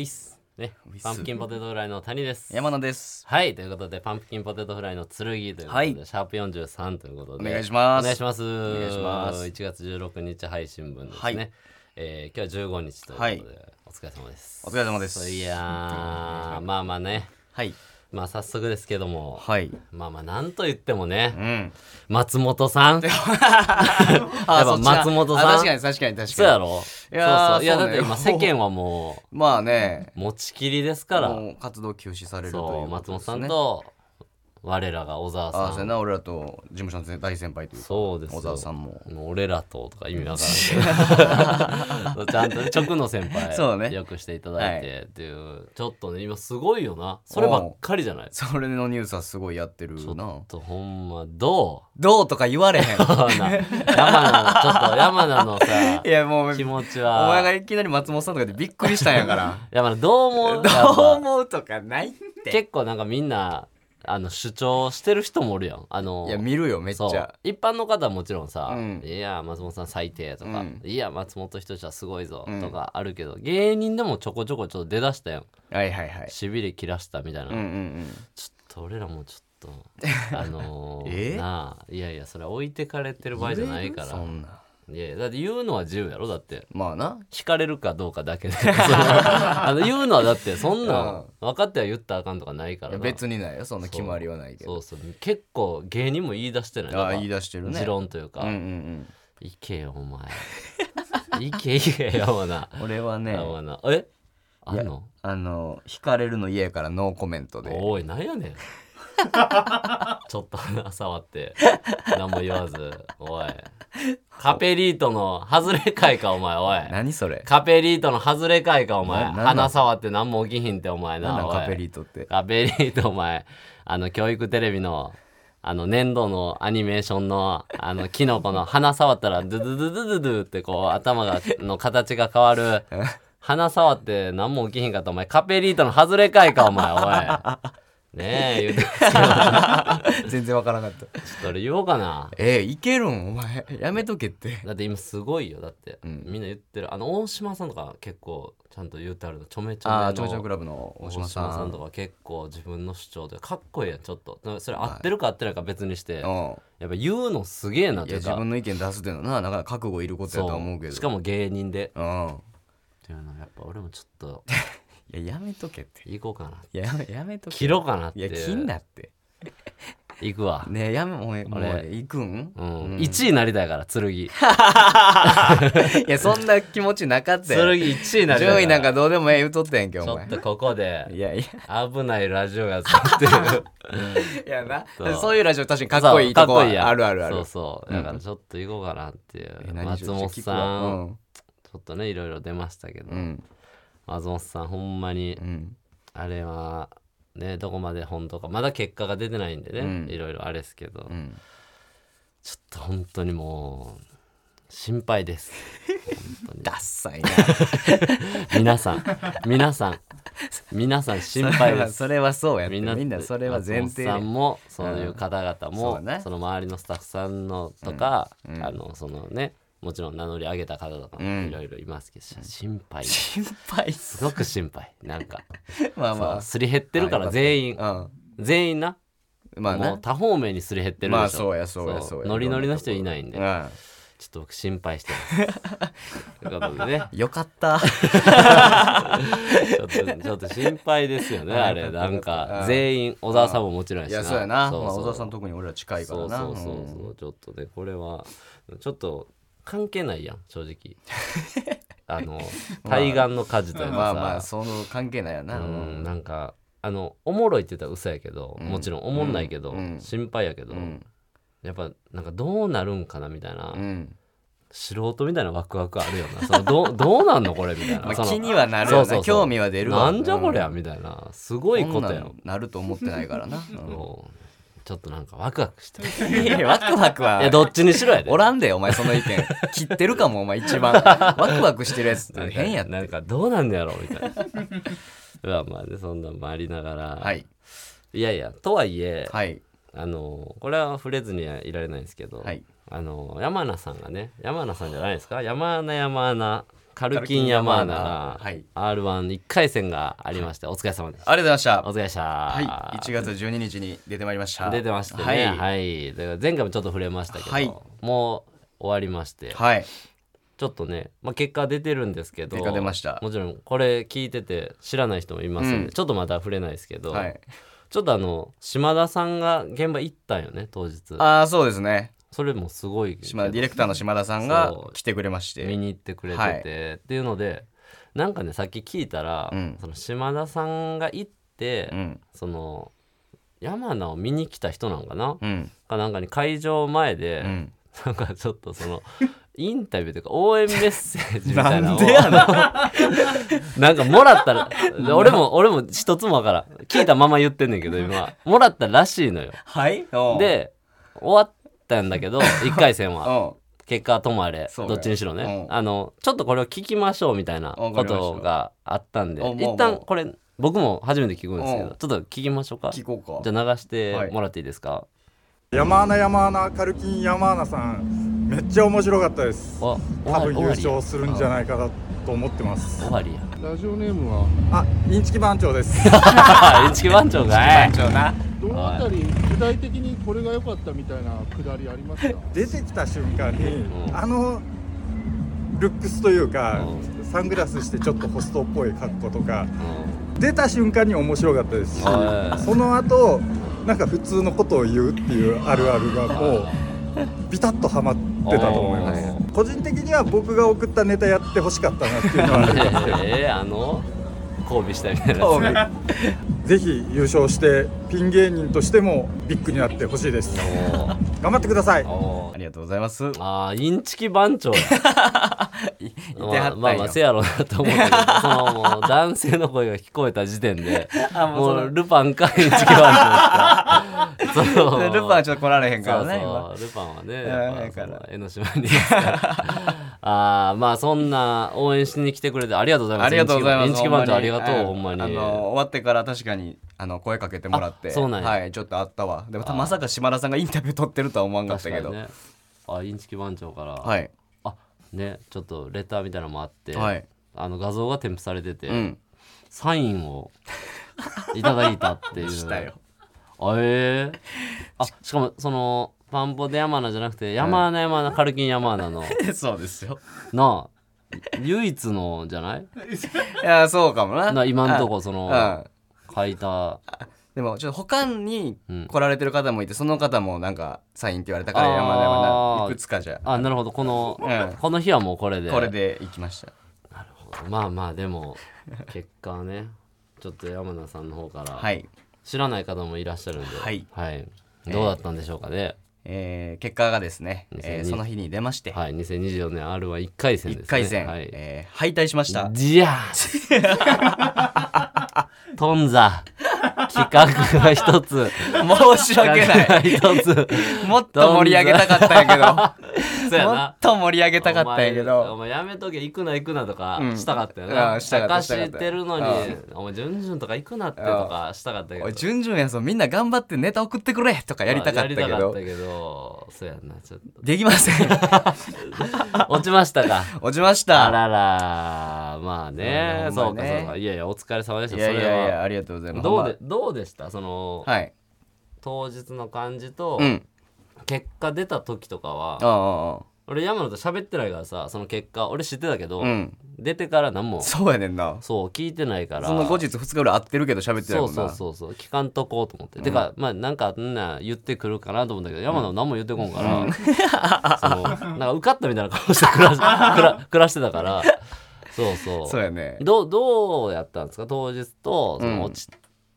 ウィス。ね。パンプキンポテトフライの谷です。山野です。はい。ということでパンプキンポテトフライの剣ということで、はい。シャープ43ということで。お願いします。お願いします。お願いします。1月16日配信分ですね、はい。えー今日は15日ということで、はい。お疲れ様です。お疲れ様です。いやーまあまあね。はいまあ早速ですけども。はい。まあまあなんと言ってもね。うん。松本さん。あやっぱ松本さん。あ確かに確かに確かに。そうやろ。いやーそうそう。いやだって今世間はも まあね。う持ちきりですから。活動休止されるというね。松本さんと我らが小沢ああそうさんやな。俺らと事務所の大先輩というかそうですよ。小沢さんも。もう俺らととか意味わからんけど ちゃんとね直の先輩 そうね。よくしていただいてっていう、ちょっとね今すごいよな。そればっかりじゃない？ちそれのニュースはすごいやってるょなっとほんまどどうとか言われへん。う な山名ちょっと山名のさいやもう気持ちお前がはいきなり松本さんとかでびっくりしたんやから。山名どう思う？どうやっぱ。思うとかないって。結構なんかみんなあの主張してる人もおるやん。あのいや見るよめっちゃ。一般の方はもちろんさ「うん。いや松本さん最低」とかうん「いや松本人志はすごいぞ」うん。とかあるけど、芸人でもちょこちょこちょっと出だしたやん。はいはいはい。しびれ切らしたみたいな、うんうんうん。ちょっと俺らもちょっとあのー え？なあいやいやそれは置いてかれてる場合じゃないから。そんないやいやだって言うのは自由やろだって。まあな。聞かれるかどうかだけで。あの言うのはだってそんなん分かっては言ったらあかんとかないから。な別にないよそんな決まりはないけど。そう。そう結構芸人も言い出してない。あ言い出してるね。持論というか、うんうん行けよお前。行け行けよ山名うん俺はね。え？あんの？あの引かれるの家やからノーコメントで。おいなんやねん ちょっと 鼻触って何も言わずおい。カペリートの外れ会かお前おい。何それ？カペリートの外れ会かお前。鼻触って何も起きひんってお前なカペリートって？カペリートお前。あの教育テレビのあの粘土のアニメーションのあのキノコの鼻触ったらドゥドゥドゥドゥドゥドゥってこう頭がの形が変わる鼻触って何も起きひんかったお前。カペリートの外れかいかお前おいねえ言うて 全然わからなかった。ちょっと俺言おうかな。えーいけるん？お前やめとけって。だって今すごいよだって、うん。みんな言ってる。あの大島さんとか結構ちゃんと言ってあるの。ちょめちょめのああちょめちょめクラブの大大島さん。島さんとか結構自分の主張でかっこいいやん。ちょっと。それ合ってるか合ってないか別にして、うん。やっぱ言うのすげえなとか。自分の意見出すっていうのはななかなか覚悟いることやとは思うけど。しかも芸人で。うん。っていうのやっぱ俺もちょっと いややめとけって。行こうかないややめやめとけ。切ろうかなって。いや切んなって。行くわ、ねえやめもうもう俺行くん？うん。うん。1位になりたいから剣。剣 いやそんな気持ちなかったよ1位になりたい順位なんかどうでもええ言うとったやんけお前。ちょっとここでいやい危ないラジオやつってるや いやな。そうそういうラジオ確かにかっこいいとこはそうかっこいいやんあるあるある。そうそう。うんだからちょっと行こうかなっていう、え何松本さちょっと聞くわ。ん、ちょっとねいろいろ出ましたけど、うんうん松本さんほんまにうん。あれはねどこまで本当かまだ結果が出てないんでね、うん。いろいろあれですけど、うん。ちょっと本当にもう心配です。ダッサいな。皆さん皆さん皆さん心配です。それはそうやみんなみんなそれは前提さんもそういう方々そうも、ねその周りのスタッフさんのとか、うん。うん。あのそのねもちろん名乗り上げた方とかうん。もいろいろいますけど、心配。心配。すごく心配なんか。まあまそうすり減ってるから全員。あ全員な？まあなもう多方面にすり減ってるでしょ。まあそうやそうやそうや。ノリノリの人いないんで。ちょうんっと僕心配してます。ということでね。よかった。ちょっとちょっと心配ですよねあれ。なんか全員小沢さんももちろんやしないやそうやな。そうそう。まあ小沢さん特に俺ら近いからな。そうそうそうそう。ちょっとねこれはちょっと関係ないやん正直。あの対岸の火事というかさ、まあまあその関係ないやな。うんなんかあのおもろいって言ったら嘘やけど、うん。もちろんおもんないけど、うん。心配やけど、うん。やっぱなんかどうなるんかなみたいな、うん。素人みたいなワクワクあるよな。そのどう どうなんのこれみたいな、まあ気にはなるよな興味は出るわ。なんじゃこりゃうん。みたいな。すごいことやなると思ってないからな。うんちょっとなんかワクワクして。いやワクワクは。いやどっちにしろやで。おらんでお前その意見。切ってるかもお前一番。ワクワクしてるやつって。変やって。なんかどうなんのやろみたいな。まあまあねそんなんもありながら、はい。いやいやとはいえ、はい。あのこれは触れずにはいられないんですけど、はい。あの山名さんがね山名さんじゃないですか？山名山名カルキンヤマーナ。がはい。r 1 1回戦がありましてお疲れ様です。ありがとうございました。お疲れ様でした。はい。1月12日に出てまいりました。出てましてね。はい。はい、前回もちょっと触れましたけど、はい。もう終わりましてはい。ちょっとね、まあ、結果出てるんですけど結果出ました。もちろんこれ聞いてて知らない人もいますんで、うん。ちょっとまだ触れないですけど、はい。ちょっとあの島田さんが現場行ったんよね当日。ああそうですねそれもすごい島田ディレクターの島田さんが来てくれまして。見に行ってくれてて、はい。っていうのでなんかねさっき聞いたら、うん。その島田さんが行って、うん。その山名を見に来た人なんかな、うん。かなんかに会場前で、うん。なんかちょっとその インタビューというか応援メッセージみたいなのをなんでや なんかもらったら俺も俺も一つもわからん。聞いたまま言ってんねんけど今。もらったらしいのよ。はい？で終わったんだけど 1回戦は。結果はともあれそうどっちにしろね。うん。あのちょっとこれを聞きましょうみたいなことがあったんで一旦これ僕も初めて聞くんですけうん。どちょっと聞きましょうか。聞こうか。じゃあ流してもらっていいですか、山穴山穴カルキン山穴さんめっちゃ面白かったです。あ多分優勝終するんじゃないかなと思ってます。わりやラジオネームは？あインチキ番長です。インチキ番長が番長な。どのあたり具体的にこれが良かったみたいなくだりありますか？出てきた瞬間にうん。あのルックスというかうサングラスしてちょっとホストっぽい格好とかう出た瞬間に面白かったです。しはい。その後なんか普通のことを言うっていうあるあるがもうビタッとはまってたと思います。あ個人的には僕が送ったネタやってほしかったなっていうのは。あるんですけどえー、あの交尾したみたいな。ぜひ優勝してピン芸人としてもビッグになってほしいです。頑張ってください。ありがとうございます。いあーインチキ番長や いてまはったんよ。あまあまあせやろうなと思ったけど そのもう男性の声が聞こえた時点であもうルパンかインチキ番長ルパンはちょっと来られへんからねルパンはね江ノ島に あーまあそんな応援しに来てくれてありがとうございます。ありがとうございます。インチキ番長ほありがとうにほんまに。あの終わってから確かにあの声かけてもらって。あそうなんや。はいちょっとあったわ。でもまさか島田さんがインタビュー取ってるとは思わんかったけど、ね。あインチキ番長から、はい。あねちょっとレターみたいなのもあって、はい。あの画像が添付されてて、うん。サインをいただいたっていう。したよあえー、あしかもそのパンポで山名じゃなくて山穴山穴カルキン山穴の。そうですよ。なあ唯一のじゃない？いやそうかもな。な今んとこそのうん書いた。でもちょっと他にうん。来られてる方もいてその方もなんかサインって言われたからあー。山田山田いくつかじゃ。あなるほど。この、うん。この日はもうこれで。これで行きました。まあまあでも結果はねちょっと山名さんの方から、はい知らない方もいらっしゃるんで、はい。どうだったんでしょうかね、えー結果がですね、2002えーその日に出まして、はい、2024年 r は1回戦ですね。1回戦、はい。えー敗退しました。じゃあ頓挫企画が一つ。申し訳ない。一つ。もっと盛り上げたかったんやけど。そうやもなっと盛り上げたかったんやけお前おど前やめとけ行くな行くなとかうん。したかったよな、うんしたかったかしてるのにうお前ジュンジュンとか行くなってとかしたかったけど。おい順々やぞ。みんな頑張ってネタ送ってくれ。とかやりたかったけやりたかどったけど。そうやなちょっと。できません。落ちましたか。落ちましあたらら。まあね。うんそうかそうか。いやいやお疲れ様でした。いやいやありがとうございます。どうでどうでした？その、はい。当日の感じと、うん。結果出た時とかはああ俺山野と喋ってないからさその結果俺知ってたけど、うん。出てから何もそうやねんな。そう聞いてないから。その後日2日ぐらい会ってるけど喋ってないそうもんな。そうそうそう聞かんとこうと思って、てかまあなんかんな言ってくるかなと思ったけど山野は何も言ってこんから、そのなんか受かったみたいな顔して暮らし 暮ら暮らしてたから。そうそう。そうやね。どうどうやったんですか？当日とそうん。の落ち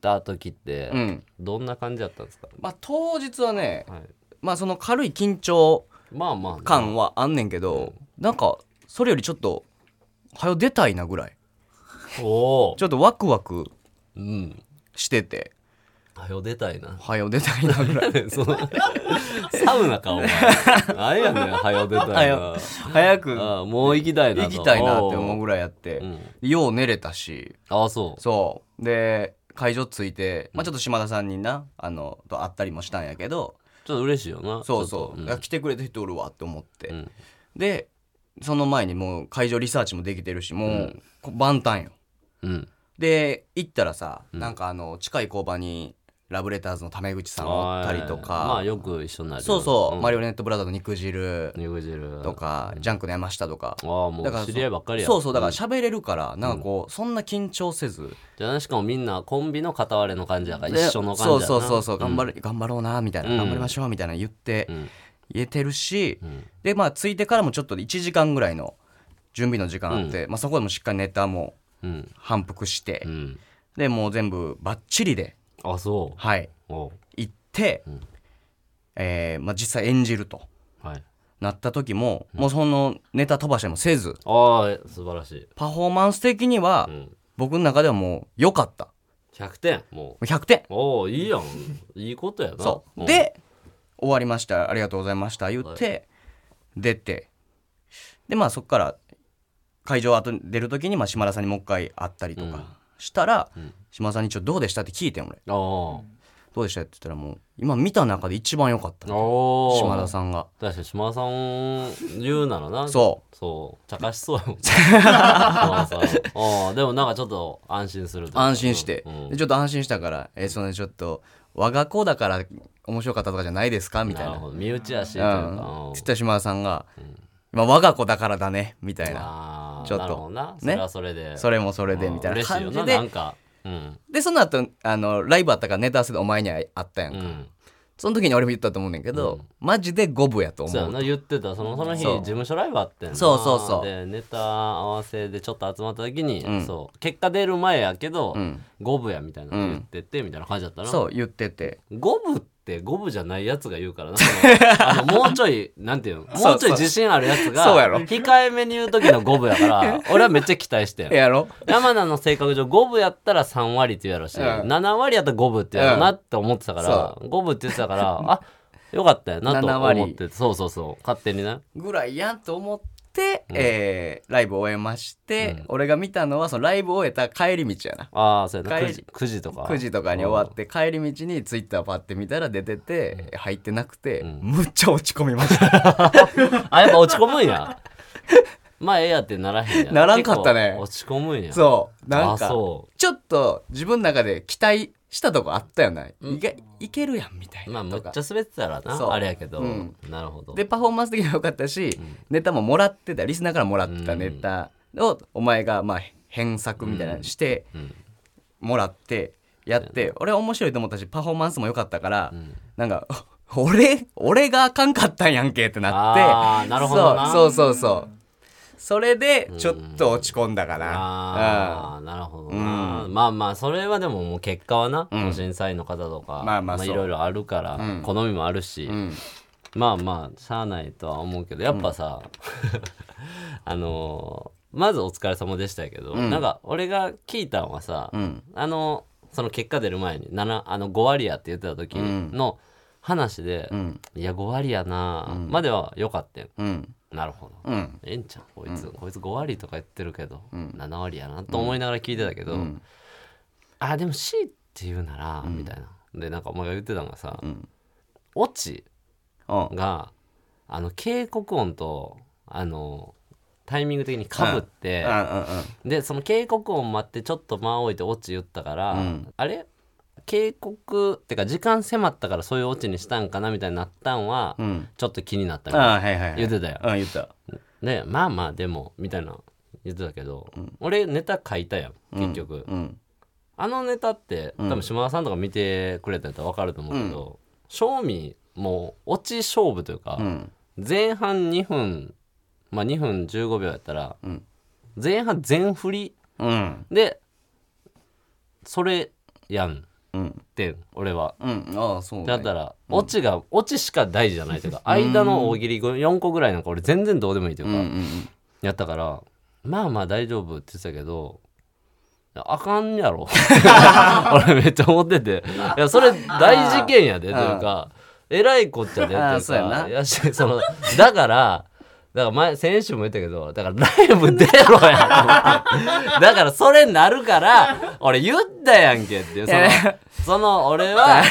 た時って、うん。どんな感じだったんですか、まあ当日はねはい、まあその軽い緊張まあまあね、感はあんねんけどなんかそれよりちょっとはよ出たいなぐらい。おおちょっとワクワクうん。してて。はよ出たいな。はよ出たいなぐらい。そのサウナかお前。あれやねんはよ出たいな。早くああもう行きたいなと。行きたいなって思うぐらいやって。うん。よう寝れたし。ああそう。そう。で会場着いて、まあ、ちょっと島田さんになあのと会ったりもしたんやけどちょっと嬉しいよな。そうそう、ちょっとん。来てくれた人おるわって思って、うん。でその前にもう会場リサーチもできてるしもうこ万端よ。うん。で行ったらさ、なんかあの近い工場にラブレターズのタメ口さんおったりとか、まあよく一緒になる。そうそう、マリオオネットブラザーズの肉汁。肉汁。とか、ジャンクの山下とか。ああもだからう知り合いばっかりや。そうそう。だから喋れるからなんかこう、そんな緊張せず。じゃしかもみんなコンビの片割れの感じやからで一緒の感じそうそうそうそう。頑張るる、頑張ろうなみたいな、うん。頑張りましょうみたいな言って、ん。言えてるし、ん。でまあ着いてからもちょっと1時間ぐらいの準備の時間あって、まあ、そこでもしっかりネタもうん。反復して、うん。でもう全部バッチリであそう。はい。おう。行って、えーまあ、実際演じると。はい。なった時も、もうそのネタ飛ばしもせずああ素晴らしい。パフォーマンス的には、うん。僕の中ではもう良かった。100点もう。100点。おおいいやん。いいことやな。そう。で終わりました。ありがとうございました。言って、出て。でまあそこから会場後に出る時にまあ島田さんにもう一回会ったりとかしたら、島田さんにちょっとどうでしたって聞いてん俺。おどうでしたって言ったらもう今見た中で一番良かった。島田さんが。確かに島田さん言うならな。そう。そう。茶化しそうやもん 島田さん。ああでもなんかちょっと安心する安心して、うん。でちょっと安心したから「えそのちょっと我が子だから面白かったとかじゃないですか?」みたいな。身内やしといううん。かうんつった島田さんが「まあ、我が子だからだね」みたいな。ちょっと。ね。それはそれで。それもそれでうんみたいな感じで。なんか。うん。でその後あのライブあったからネタ合わせでお前にはあったやんか、うん。その時に俺も言ったと思うねんけど、マジで五分やと思うそう言ってた。そのその日事務所ライブあってんな。そうそうそう。でネタ合わせでちょっと集まった時に、ん。そう。結果出る前やけど、ん。五分やみたいなの言ってて、みたいな感じだったな。そう言ってて。五分って五分じゃないやつが言うからな。あの もうちょいなんていうのもうちょい自信あるやつがそうやろ。控えめに言う時の五分やから 俺はめっちゃ期待してん。やろ。山名の性格上五分やったら3割って言うやろし、うん。7割やったら五分ってやろなって思ってたから、五分って言ってたからあよかったよなと7割思っててそうそうそう。勝手にね。ぐらいやんと思って、えーライブ終えまして、俺が見たのはそのライブ終えた帰り道やな。ああそうやな。帰 9, 時9時とか。9時とかに終わって帰り道にツイッターパッて見たら出てて、入ってなくて、むっちゃ落ち込みました。あやっぱ落ち込むんや。まあええやってならへんや。ならんかったね。落ち込むんや。そう。なんあかそちょっと自分の中で期待したとこあったよな、意外いけるやんみたいなまあむっちゃ滑ってたらそう。なあれやけど、うん。なるほど。でパフォーマンス的には良かったし、ネタももらってたリスナーからもらってたネタをお前がまあ編作みたいなのしてん。もらってやって俺は面白いと思ったしパフォーマンスも良かったから、なんか 俺俺があかんかったんやんけってなって。なるほどな。そうそうそうそうそれでちょっと落ち込んだかな、ああなるほどな、まあまあそれはでももう結果はな、審査員の方とかまあまあいろいろあるから、好みもあるし、ん。まあまあしゃあないとは思うけどやっぱさ、あのーまずお疲れ様でしたけど、なんか俺が聞いたのはさ、ん。あのその結果出る前に7あの5割やって言ってた時の話で、ん。いや5割やな、までは良かったよ。うんなるほど、うん。ええんちゃんこいつ、こいつ5割とか言ってるけど、7割やなと思いながら聞いてたけど、あでも C って言うなら、みたいな。でなんかお前が言ってたのがさ、オチうん。があの警告音とあのタイミング的にかぶって、うん。うん。でその警告音待ってちょっと間を置いてオチ言ったから、ん。あれ？警告ってか時間迫ったからそういうオチにしたんかなみたいになったんは、ん。ちょっと気になったみたいな。ああはいはい、はい、言ってたようん言った。でまあまあでもみたいな言ってたけど、俺ネタ書いたやん結局、うん。あのネタって多分島田さんとか見てくれたやったら分かると思うけど、正味もう落ち勝負というか、ん。前半2分まあ2分15秒やったら、ん。前半全振りうん。でそれやんうんって俺は。うん。ああそうね。だったら、オチがオチしか大事じゃないというか、間の大喜利4個ぐらいなんか俺全然どうでもいいというか、うんうんやったからまあまあ大丈夫って言ってたけどあかんやろ。俺めっちゃ思ってて。いやそれ大事件やでというかえらいこっちゃでっていうかやしそのだからだから前先週も言ったけどだからライブ出ろやだからそれになるから俺言ったやんけっていう。そのその俺は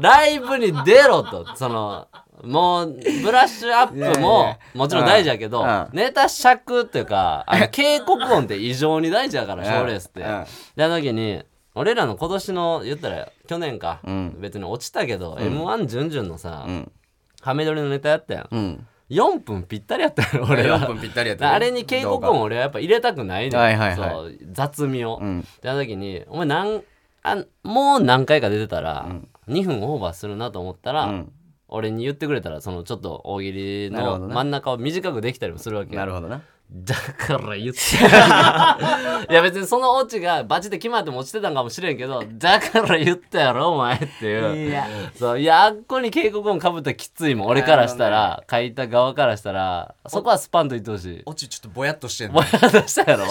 ライブに出ろと。そのもうブラッシュアップもやもちろん大事やけど、ネタ尺っていうかあの警告音って異常に大事やから賞レースって。うん。であの時に俺らの今年の言ったら去年か、うん。別に落ちたけど、m 1準々のさ、うん。ハメ撮りのネタやったやん4分ぴったりやったよ俺ら4分ぴったりやったね。あれに警告音俺はやっぱ入れたくないねん。はいはい雑味を、うん。であの時にお前なんあもう何回か出てたら、2分オーバーするなと思ったら、うん。俺に言ってくれたらそのちょっと大喜利の真ん中を短くできたりもするわけなるほどなだから言って いや別にそのオチがバチで決まっても落ちてたんかもしれんけどだから言ったやろお前っていう。いや。そういやあっこに警告音かぶったらきついもん。俺からしたら書いた側からしたらそこはスパンと言ってほしい。オチちょっとぼやっとしてんぼやっとしたやろ？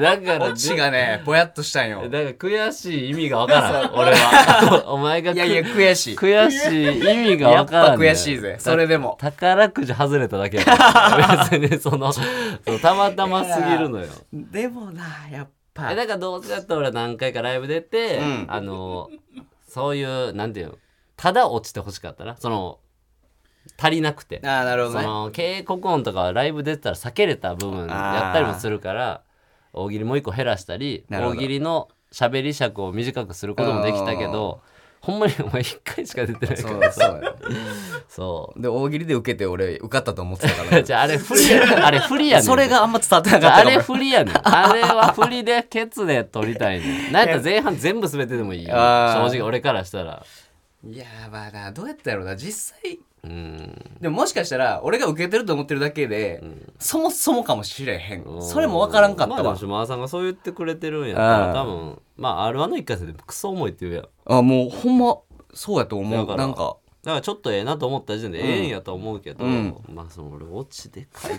だからオチがねぼやっとしたんよ。だから悔しい意味がわからん。俺は。お前がいやいや悔しい。悔しい意味がやっぱわからん、ね、悔しいぜ。それでも。宝くじ外れただけや 別にそのたまたますぎるのよ。でもなやっぱ。えだからどうせだったら俺何回かライブ出て、うん。あのそういうなんていうのただ落ちてほしかったな。その足りなくて。ああなるほどね。その警告音とかはライブ出てたら避けれた部分やったりもするから大喜利もう一個減らしたり大喜利の喋り尺を短くすることもできたけどほんまにお前一回しか出てないかそうらさそうそう。で大喜利で受けて俺受かったと思ってたから。じゃああれ不利やあれ不利やねん。それがあんま伝わってなかった。あれかも不利やねん。あれは不利でケツで取りたいねん。なんやったら前半全部滑ってでもいいよ。あー。正直俺からしたら。いやまあなどうやったやろうな。実際うん。でももしかしたら俺が受けてると思ってるだけで、そもそもかもしれへん。うん。それも分からんかったわ。まあでも島田さんがそう言ってくれてるんやったら多分まあ R1 の一回戦でクソ重いって言うやん。あもうほんまそうやと思だからうなんか。だからちょっとええなと思った時点でええんやと思うけど、うん。まあその俺オチでかい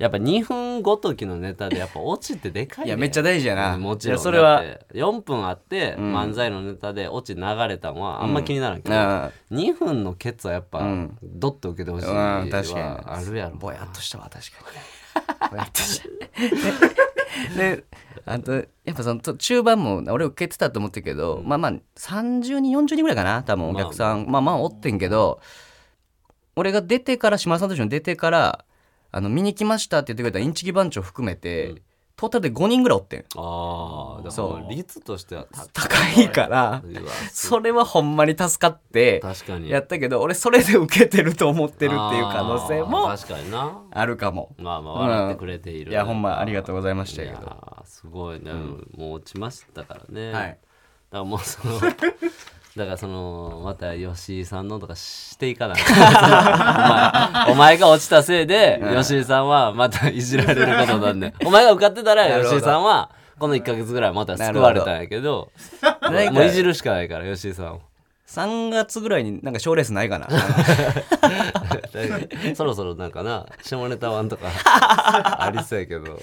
やっぱ2分ごときのネタでやっぱオチってでかい、ね、いやめっちゃ大事やな。うんもちろん。それは。だって4分あってん。漫才のネタでオチ流れたんはあんま気にならんけど、あ2分のケツはやっぱん。ドッと受けてほしいうんは確かにあるやろぼやっとしたわ確かに。ぼやっとした。でであとやっぱそのと中盤も俺受けてたと思ってるけど、まあまあ30人40人ぐらいかな多分お客さん、まあまあおってんけど俺が出てから島田さんと一緒に出てからあの見に来ましたって言ってくれたインチキ番長含めて、トータルで5人ぐらいおってん。ああそう。ら率としては 高いからそれはほんまに助かってやったけど俺それで受けてると思ってるっていう可能性あもー確かにな。あるかも。まあまあ笑ってくれている、いやほんまありがとうございましたけど。ーすごいね、もう落ちましたからね、はい。だからもうそのだからそのまた吉井さんのとかしていかない お前お前が落ちたせいで吉井さんはまたいじられることになんねん お前が受かってたら吉井さんはこの1か月ぐらいまた救われたんやけどもういじるしかないから吉井さんを3月ぐらいになんか賞レースないかな。そろそろなんかな下ネタワンとかありそうやけど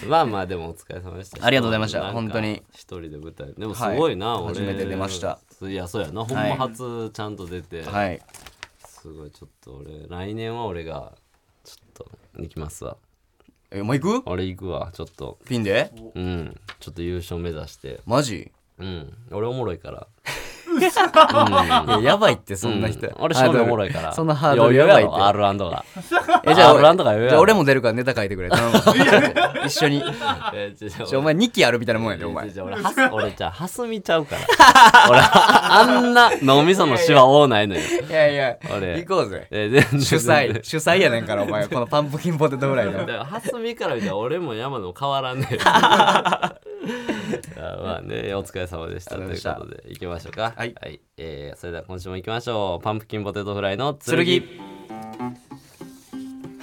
まあまあでもお疲れ様でした。ありがとうございました。本当に。一人で舞台。でもすごいな、初めて出ました。いやそうやな。ほんま初ちゃんと出て、はい。すごいちょっと俺来年は俺がちょっと行きますわ。えお前行く？俺行くわちょっと。ピンで？うん。ちょっと優勝目指して。マジ？うん。俺おもろいから いややばいってそんな人、うん。俺正面おもろいから。そんなハードルやばいって。やろ R& が えじゃあ R& とか言うやろじゃあ俺も出るからネタ書いてくれ。頼む 一緒に。お前2期あるみたいなもんやでお前。俺はす俺じゃあはすみちゃうから。俺あんな脳みそのシワ多ないのよ。いやいや。俺。行こうぜ。え全然。主催。主催やねんからお前。このパンプキンポテトフライの。だからはすみから見たら俺も山野も変わらんねえ あまあねお疲れ様でした。ということで行きましょうか。はい。えーそれでは今週も行きましょう。パンプキンポテトフライの剣。剣。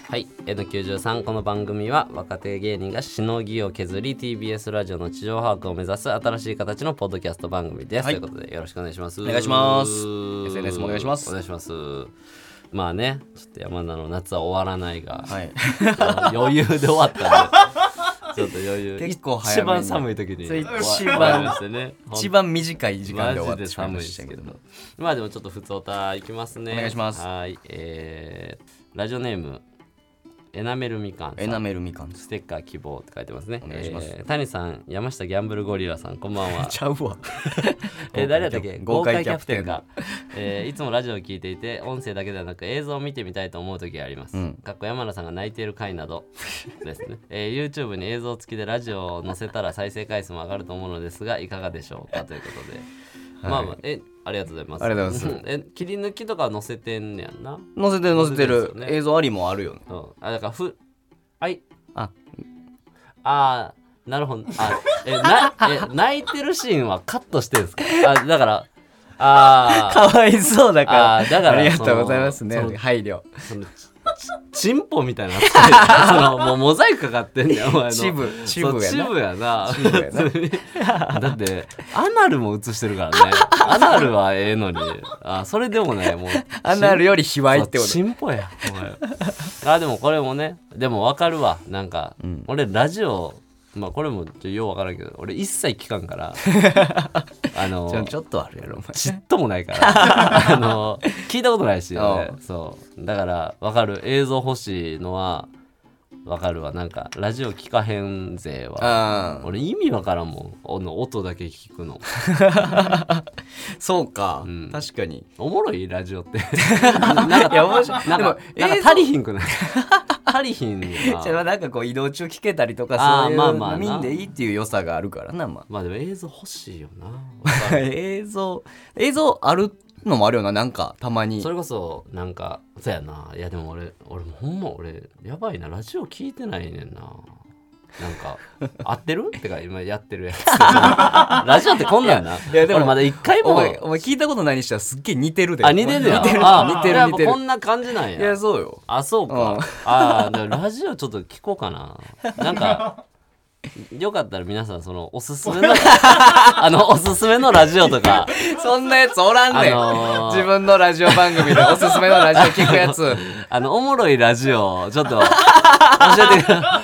はい。N93 この番組は若手芸人がしのぎを削り TBS ラジオの地上把握を目指す新しい形のポッドキャスト番組です、はい。ということでよろしくお願いします。お願いします。SNS もお願いします。お願いします。まあねちょっと山田の夏は終わらないが、はい。余裕で終わったんでちょっと余裕。結構早一番寒い時に。一番。一番短い時間で終わってしまいましたけどまあでもちょっと普通歌いきますね。お願いします。はい。えー、ラジオネームエナメルみかんエナメルみかんですステッカー希望って書いてますね。お願いします。えー谷さん、山下ギャンブルゴリラさん、こんばんは。ちゃうわ。えー誰だったっけ？豪快キャプテン。豪快キャプテンか、えーいつもラジオを聞いていて音声だけではなく映像を見てみたいと思う時があります、うん。かっこ山名さんが泣いている回など。ですね、えー YouTube に映像付きでラジオを載せたら再生回数も上がると思うのですがいかがでしょうか？ということで、まあまあえありがとうございます。ありがとうございます。え切り抜きとか載せてんねやんな？載せてる載せてる。映像ありもあるよね。うん。あだからふはい。あ。あーなるほど。あえなえ泣いてるシーンはカットしてるんですか？あだからあー。かわいそうだから。あーだからありがとうございますね。配慮チンポみたいになそのもうモザイクかかってんねんお前の。チブチブやな。チブやな。だってアナルも映してるからね。アナルはええのに。あそれでもねもう。アナルより卑猥ってこそうチンポやお前。あでもこれもねでも分かるわ。なんか、ん。俺ラジオまあこれもちょよう分からんけど俺一切聞かんから あのとちょっとあるやろお前。ちっともないから あの聞いたことないし、ねう、んそう。だから分かる。映像欲しいのは分かるわ。なんかラジオ聞かへんぜは。俺意味分からんもん。あの音だけ聞くの。そうか。ん。確かに。おもろい？ラジオって。なんかいやなんか足りひんくない？足りひんよなじゃあなんかこう移動中聞けたりとかあーそういうまあまあな。見んでいいっていう良さがあるからなままあでも映像欲しいよな。あ 映像映像あるのもあるよななんかたまに。それこそなんかそうやな。いやでも俺俺ほんま俺やばいな。ラジオ聞いてないねんななんか合ってる？ってか今やってるやつ。ラジオってこんなんやな。いやでも俺まだ一回もお前お前聞いたことないにしてはすっげえ似てるで。あ似てんねや似てる。あ 似てる似てる。こんな感じなんいややそうよ。あそうか、うん。あラジオちょっと聞こうかな。なんかよかったら皆さんそのおすすめの あのおすすめのラジオとか。そんなやつおらんねん、あのー。自分のラジオ番組でおすすめのラジオ聞くやつ。あの、おもろいラジオ、ちょっと、教えてくだ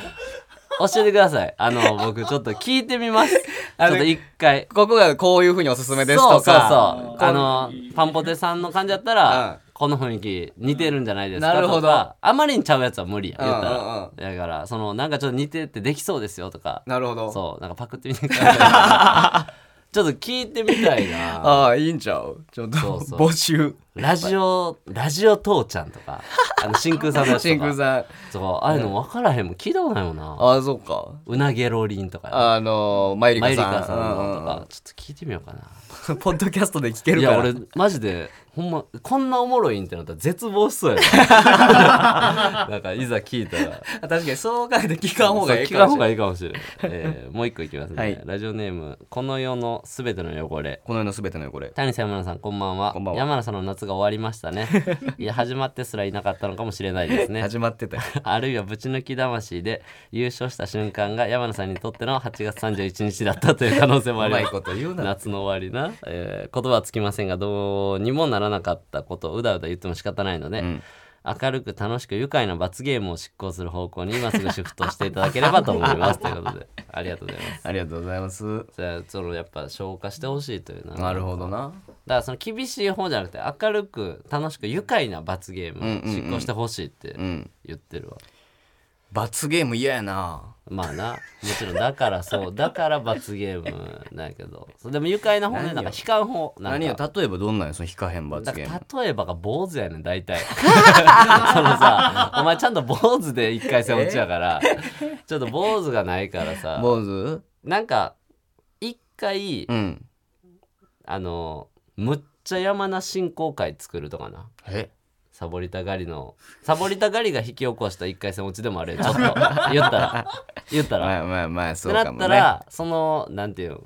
教えてください。あの、僕、ちょっと聞いてみます。ちょっと一回。ここがこういうふうにおすすめですそうそうとかそう。あの、パンポテさんの感じだったうんら、この雰囲気似てるんじゃないですかなるほどとかあまりにちゃうやつは無理や。言ったうんうんら。だから、その、なんかちょっと似ててできそうですよとか。なるほどそう、なんかパクってみてください。ちょっと聞いてみたいな。ああいいんちゃう？ちょっとそうそう募集ラジオ、ラジオ父ちゃんとか、あの、真空さんのやつとか。真空さんそう、ああいうの分からへんもん。聞いたことないもんな。ああそうかうなげろりんとか、あのマイリマイリカさんカさんのとか、ちょっと聞いてみようかな。ポッドキャストで聞けるからいや、俺、マジで、ほんま、こんなおもろいんってなったら絶望しそうやな。なんか、いざ聞いたら。確かにそう考えて聞かん方がいいそう聞かん方がかもしれないいいかもしれない。えーもう一個いきますね。はいラジオネーム、この世のすべての汚れ。この世のすべての汚れ谷さん山田さんこんばんはこんばんは山田さんの夏が終わりましたね。いや始まってすらいなかったのかもしれないですね。始まってたよ。あるいはぶち抜き魂で優勝した瞬間が山野さんにとっての8月31日だったという可能性もあります。うまいこと言うな。夏の終わりな、えー言葉はつきませんがどうにもならなかったことをうだうだ言っても仕方ないので、ん明るく楽しく愉快な罰ゲームを執行する方向に今すぐシフトしていただければと思います。ということで ありがとうございます。ありがとうございます。じゃあそのやっぱ消化してほしいというななるほどな。だからその厳しい方じゃなくて明るく楽しく愉快な罰ゲームを執行してほしいってうん。言ってるわ、罰ゲーム嫌やなまあなもちろんだからそう だから罰ゲームなんやけど。そうでも愉快な方ねなんか悲観方なん何よ？か例えばどんなんやその引かへん罰だゲーム。例えばが坊主やねん大体。そのさお前ちゃんと坊主で一回戦落ちやから ちょっと坊主がないからさ坊主？なんか一回うん。あのむっちゃ山名振興会作るとかな。え？サボりたがりのサボりたがりが引き起こした一回戦落ちでもあるよ。ちょっと。言ったら。言ったら。まあまあまあそってなっうかもねたら、そのなんていうの、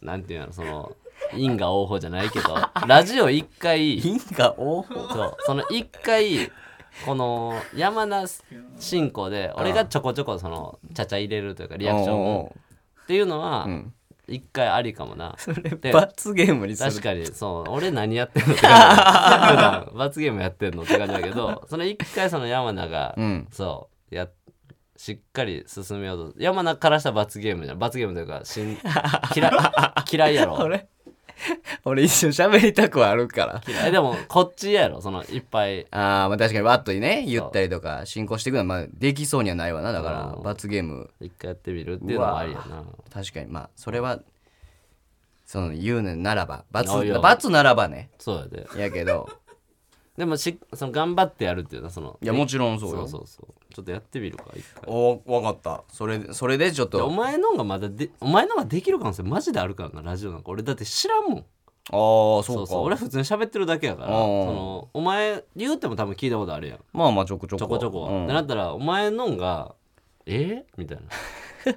なんていうの？その因果応報じゃないけどラジオ一回因果応報？そう。その一回この山名進行で俺がちょこちょこそのちゃちゃ入れるというかリアクションを。っていうのはん一回ありかもな、それで罰ゲームにする。確かにそう俺何やってんのって 罰ゲームやってんのって感じだけど その一回その山名が、うん。そうやしっかり進めようと山名からした罰ゲームじゃん。罰ゲームというかしん嫌い 嫌いやろ。俺 俺一瞬喋りたくはあるから。嫌い。でもこっちやろ。そのいっぱい。あーまあ確かにバッとね言ったりとか進行していくのはまあできそうにはないわな。だからうん罰ゲーム。一回やってみるっていうのもありやな。確かに。まあそれはその言うねんならば罰罰ならばね。そうやで。やけどでもしその頑張ってやるっていうのはそのいやもちろんそうよ。そうそうそう。ちょっとやってみるか一回。お分かった。それそれでちょっと。でお前のがまだでお前のができる可能性マジであるからなラジオなんか。俺だって知らんもん。ああそか。そううそう。俺は普通に喋ってるだけやからそうん。のお前言うても多分聞いたことあるやん。まあまあちょこちょこちょこちょこ、うん。ってなったらお前のんがえ？みたい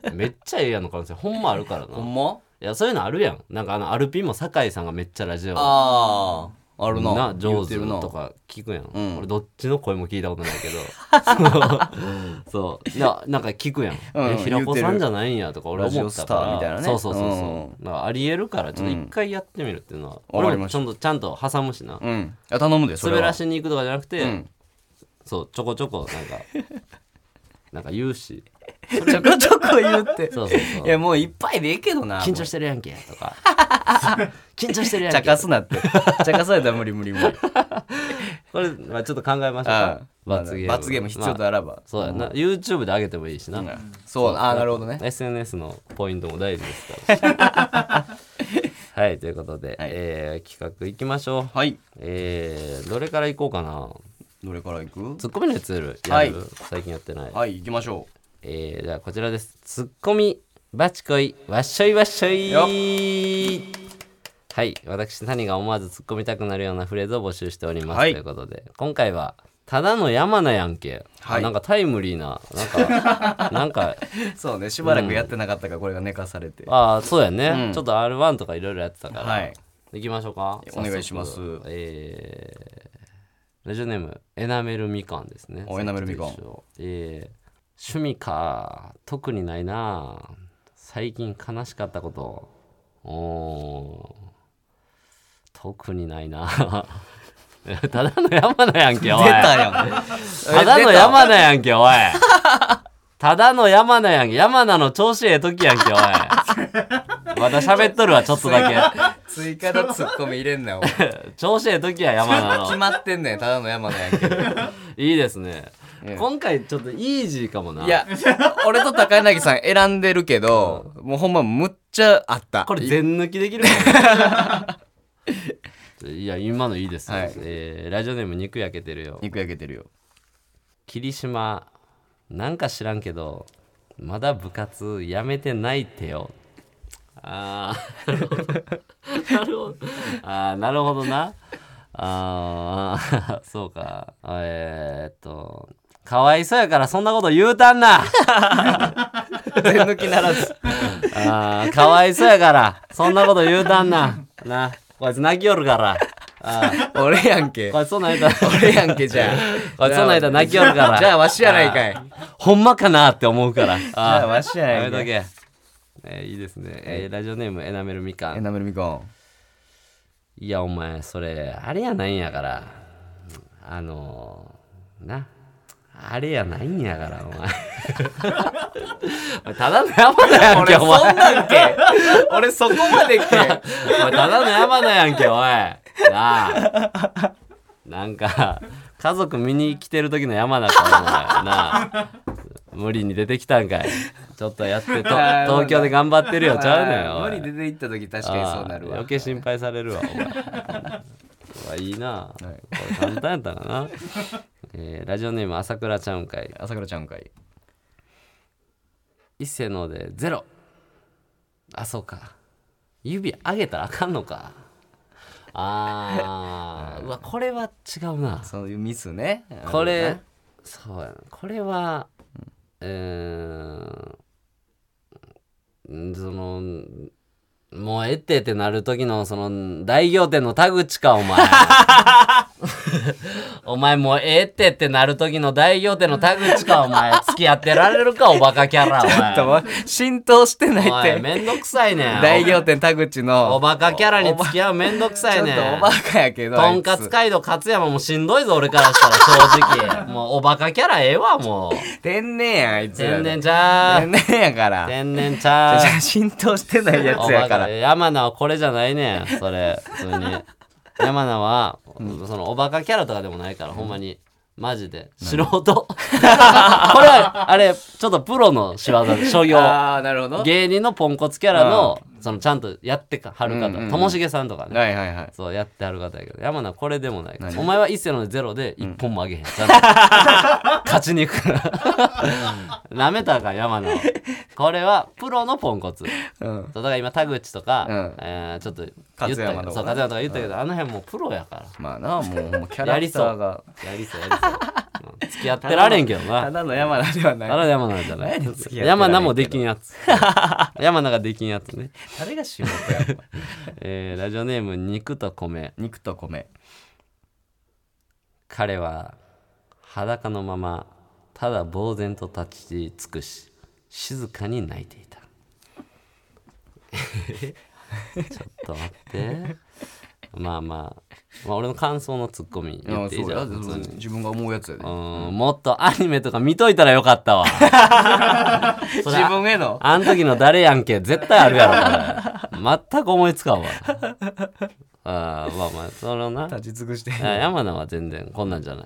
な。めっちゃええやんの可能性ほんまあるからな。ほんま？いやそういうのあるやん。なんかあのアルピンも酒井さんがめっちゃラジオ。あああるな。な上手とか聞くやん、うん。俺どっちの声も聞いたことないけど。そう。いやなんか聞くやん、うんえ平子さんじゃないんやとか俺思ったから。みたいなね。そうそうそうそう、うんありえるからちょっと一回やってみるっていうのは、わか俺もちゃんとちゃんと挟むしな、うん。頼むでそれは。滑らしに行くとかじゃなくて、うん。そうちょこちょこなんか なんか言うし ちょこちょこ言って。そうそうそう。いやもういっぱいでええけどな緊張してるやんけとか。緊張してるやん茶け化すなって。茶化されたら無理無理無理。これ、まあ、ちょっと考えましょうあか罰ゲーム。罰ゲーム必要とあらば、そうやな、YouTube で上げてもいいしな、そうああなるほどね。SNS のポイントも大事ですから。はいということで、はい。えー企画いきましょう。はい。えーどれからいこうかな。どれからいく？ツッコミのやつやる、はい。最近やってない、はい行きましょえーじゃあこちらです。ツッコミバチコイわっしょいわっしょい。はい私谷が思わず突っ込みたくなるようなフレーズを募集しております、はい。ということで今回はただの山名やんけ、はい。あなんかタイムリーななんか なんかうそうねしばらくやってなかったからこれが寝かされて、ああそうやね、うん。ちょっと R1 とかいろいろやってたから、はい。行きましょうか。お願いします。えーラジオネームエナメルみかんですね。おエナメルみかん。えー趣味か。特にないな。最近悲しかったこと。おー。特にないな。ただの山名やんけおい。出た だの山名やんけおい。ただの山名やんけ。山名の調子ええ時やんけおい。まだ喋っとるわ ちょっとだけ。追加のツッコミ入れんなよ調子ええ時や山名の。決まってんねんただの山名やんけ。どいいですね、ええ今回ちょっとイージーかもな。いや俺と高柳さん選んでるけど、もうほんまむっちゃあった。これ全抜きできるかも いや今のいいですよ、はい。えーラジオネーム肉焼けてるよ。肉焼けてるよ。霧島なんか知らんけどまだ部活やめてないってよ。あー。なるほど。あーなるほどな。あーそうか。えー、っとかわいそうやからそんなこと言うたんな。全抜きならず。あーかわいそうやからそんなこと言うたんな。なこいつ泣きよるから。あー。俺やんけ。こいつそんなん言うたら俺やんけじゃあ。こいつそんなん言うたら泣きよるから。じゃあわしやないかい。ほんまかなって思うから。じ じゃあわしやないかい。やめとけ。えーいいですね、えーラジオネームエナメルみかん。エナメルみかん。いや、お前、それ、あれやないんやから。あのー、な。あれやないんやから、お前。ただの山田やんけ、お前。そんなんけ俺そこまでけお前、ただの山田やんけ、おい。なあ。なんか、家族見に来てる時の山田か、お前。なあ。無理に出てきたんかい。ちょっとやって と、東京で頑張ってるよ、ちゃうねん。おい無理出て行った時確かにそうなるわ余計心配されるわお前うわいいな、これ簡単やったかな、えーラジオネーム朝倉ちゃうんかい朝倉ちゃんかい一斉のでゼロ。あそうか。指上げたらあかんのか。あー。うわこれは違うな。そういうミスね。これそうやな。これはえーそのもうえってってなる時のその大仰天の田口かお前。お前もうええってってなる時の大行店の田口か お前。付き合ってられるかおバカキャラおちょっと浸透してないって。めんどくさいねん。大行店田口のおバカキャラに付き合うめんどくさちょっいねんとおバカやけどとんかつ街道勝山もしんどいぞ俺からしたら正直。もうおバカキャラええわもう。天然やんあいつ天然ちゃ天う然やから。天然ちじゃう浸透してないやつやから。山名はこれじゃないねんそれ。普通に山名は、そのおバカキャラとかでもないから、ほんまに。マジで。素人？これはあれちょっとプロの仕業 で所業。ああなるほど。はい芸人のポンコツキャラのそのちゃんとやってかはる方うんうんうん。ともしげさんとかね。はいはいそうやってはる方やけど山名これでもない何？お前は一世のゼロで一本もあげへん、ちゃんと。勝ちに行くから。なめたかん山名は。これはプロのポンコツ。うん。そうだから今田口とか、うん。えーちょっと言ったけ勝山とかどそう勝山とか言ったけど、あの辺もうプロやから。まあなもうほんまキャラクターが。やりそうやりそう、う。ん付き合ってられんけどな。ただの山名ではない。あら山名じゃない。山名もできんやつ。山名ができんやつね、誰が仕事や えーラジオネーム肉と米。肉と米。彼は裸のままただ呆然と立ち尽くし静かに泣いていた。ちょっと待って。まあまあ、まあ、俺の感想のツッコミ言っていいじゃん普通に。自分が思うやつやで。うんもっとアニメとか見といたらよかったわ。自分への？あん時の誰やんけ？絶対あるやろこれ。全く思いつかんわ。あーまあまあそのな。立ち尽くして。あ山名は全然こんなんじゃない、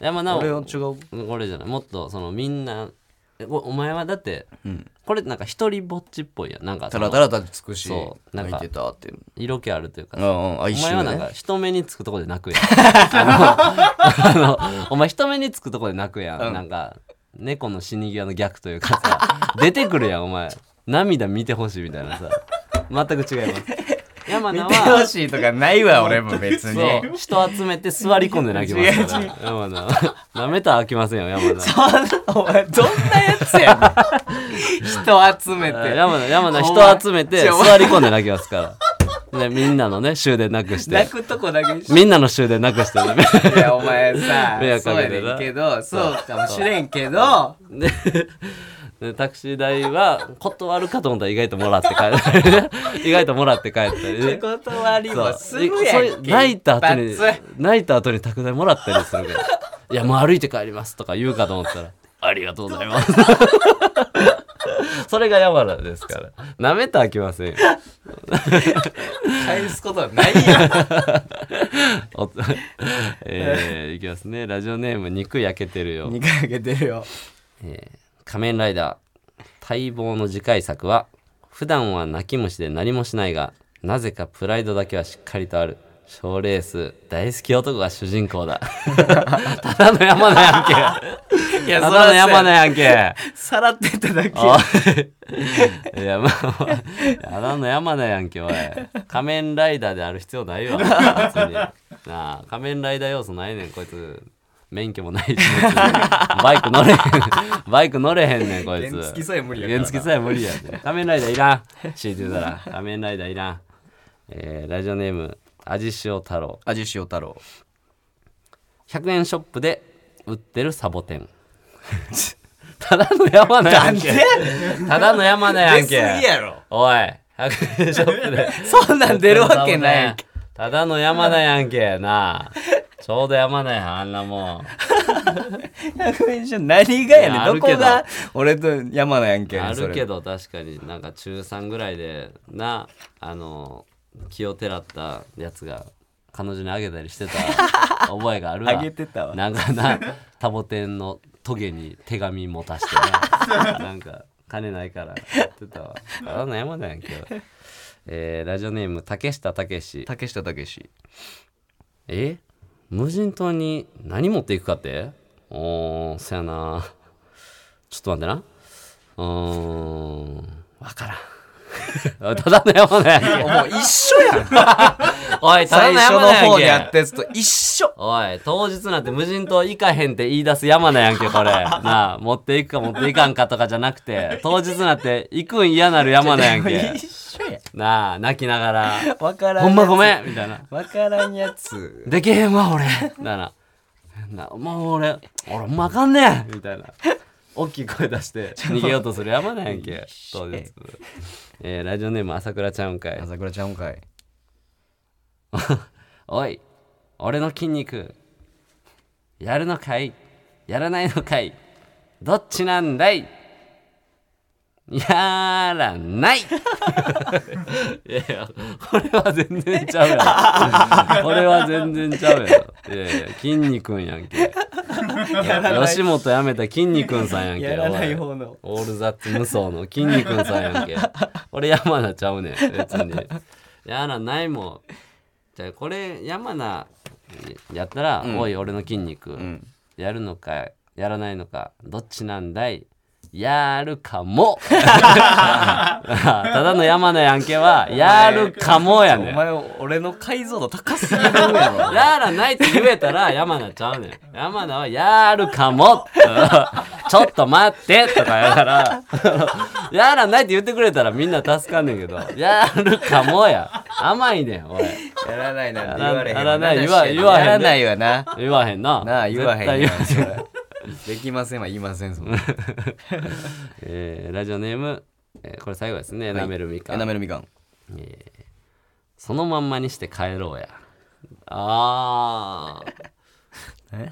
山名は俺は違う。これじゃない。もっとそのみんなえおお前はだって、ん。これなんか一人ぼっちっぽいやん。なんかそたのらたら立ち尽くしそうなんか泣いてたっていう。色気あるというかさ。うんうんあお一前はなんか人目につくとこで泣くやん。あのあのお前人目につくとこで泣くやん、なんか猫の死に際の逆というかさ出てくるやんお前。涙見てほしいみたいなさ。全く違います山名見てほはしいとかないわ俺も別に。そう。人集めて座り込んで泣きますから。山名は。なめたら飽きませんよ山名。そんなお前どんなやつやねん。人集めて。山名山名お前人集めてちょ座り込んで泣きますから。でみんなのね終電なくして。泣くとこだけにしみんなの終電なくして。ねいやお前さ 迷惑そうやねんけどそうかもしれんけど。で でタクシー代は断るかと思ったら意外ともらって帰る。意外ともらって帰ったりね。断りもするやんけ。泣いた後に泣いた後に宅代もらったりするから「いやもう歩いて帰ります」とか言うかと思ったら「ありがとうございます」それが山名ですから。なめたらあきませんよ。返すことはないやん。おえーいきますね。ラジオネーム肉焼けてるよ。2回あげてるよ仮面ライダー待望の次回作は普段は泣き虫で何もしないがなぜかプライドだけはしっかりとある。賞レース大好き男が主人公だ。ただの山名やんけいやただの山名やんけさらってただけ。おい。いやまあただの山名やんけおい。仮面ライダーである必要ないわ。別に。なあ仮面ライダー要素ないねんこいつ免許もないし バイク乗れへん。バイク乗れへんねんこいつ。原付さえ無理や原付さえ無理やで仮面ライダーいらん。強いてたら。仮面ライダーいらん。えーラジオネーム味塩太郎。味塩太郎。100円ショップで売ってるサボテン。ただの山名やんけ。ただの山名やんけ。出過ぎやろ。おい100円ショップで。そんなん出るわけないやんけ。ただの山名やんけ。なあちょうど山名やんあん。なもん100円ショ何がやねん。どいやあるけど。こが俺と山名やんけあるけどど確かに。なんか中3ぐらいでなあの気をてらったやつが彼女にあげたりしてた 覚えがあるわ。あげてたわ。なんかなタボテンのトゲに手紙持たしてな。なんか金ないからやってたわ。ただの山だやんけ。えーラジオネーム竹下武史竹下武史え？無人島に何持っていくかって？おーそやな。ちょっと待ってな。うーん。わからん。ただの山名やんけ。もう一緒やん。おいただ最初のの山名方にやんけやったやつと一緒。おい当日なんて無人島行かへんって言い出す山名やんけこれ。なあ持っていくか持っていかんかとかじゃなくて当日なんて行くん嫌なる山名やんけ。一緒やなあ泣きながら「わからんほんまごんめん」みたいな。わからんやつ「できへんわ俺」みたいななもう俺俺ほんまあかんねん。みたいな。大きい声出して逃げようとする山なんやんけ。当日、えーラジオネーム朝倉ちゃうんかい。朝倉ちゃうんかい。おい俺の筋肉やるのかい？やらないのかい？どっちなんだい？やらない。いやいやこれは全然ちゃうやろ これは全然ちゃうやろいやいや筋肉んやんけ。吉本辞めた筋肉んさんやんけやらない方の。オールザッツ無双の筋肉んさんやんけ。俺山名ちゃうねん別に。やらないもん。じゃあこれ山名やったら、おい俺の筋肉、ん。やるのかやらないのかどっちなんだい？やるかも。ただの山名やんけはやるかもやねん。お前俺の解像度高すぎるやろ。やらないって言えたら山名ちゃうねん。山名はやるかも。ちょっと待って。とかやから。やらないって言ってくれたらみんな助かんねんけど。やるかもや。甘いねんおい。やらないなんて言われへん。やらない言わ言わへんねやらないわな。言わへんな。なあ言わへん絶対言わへんできませんは言いませんそんなえーラジオネーム、えーこれ最後ですね、エナメルみかエんナメルみかん。そのまんまにして帰ろうや。あ え？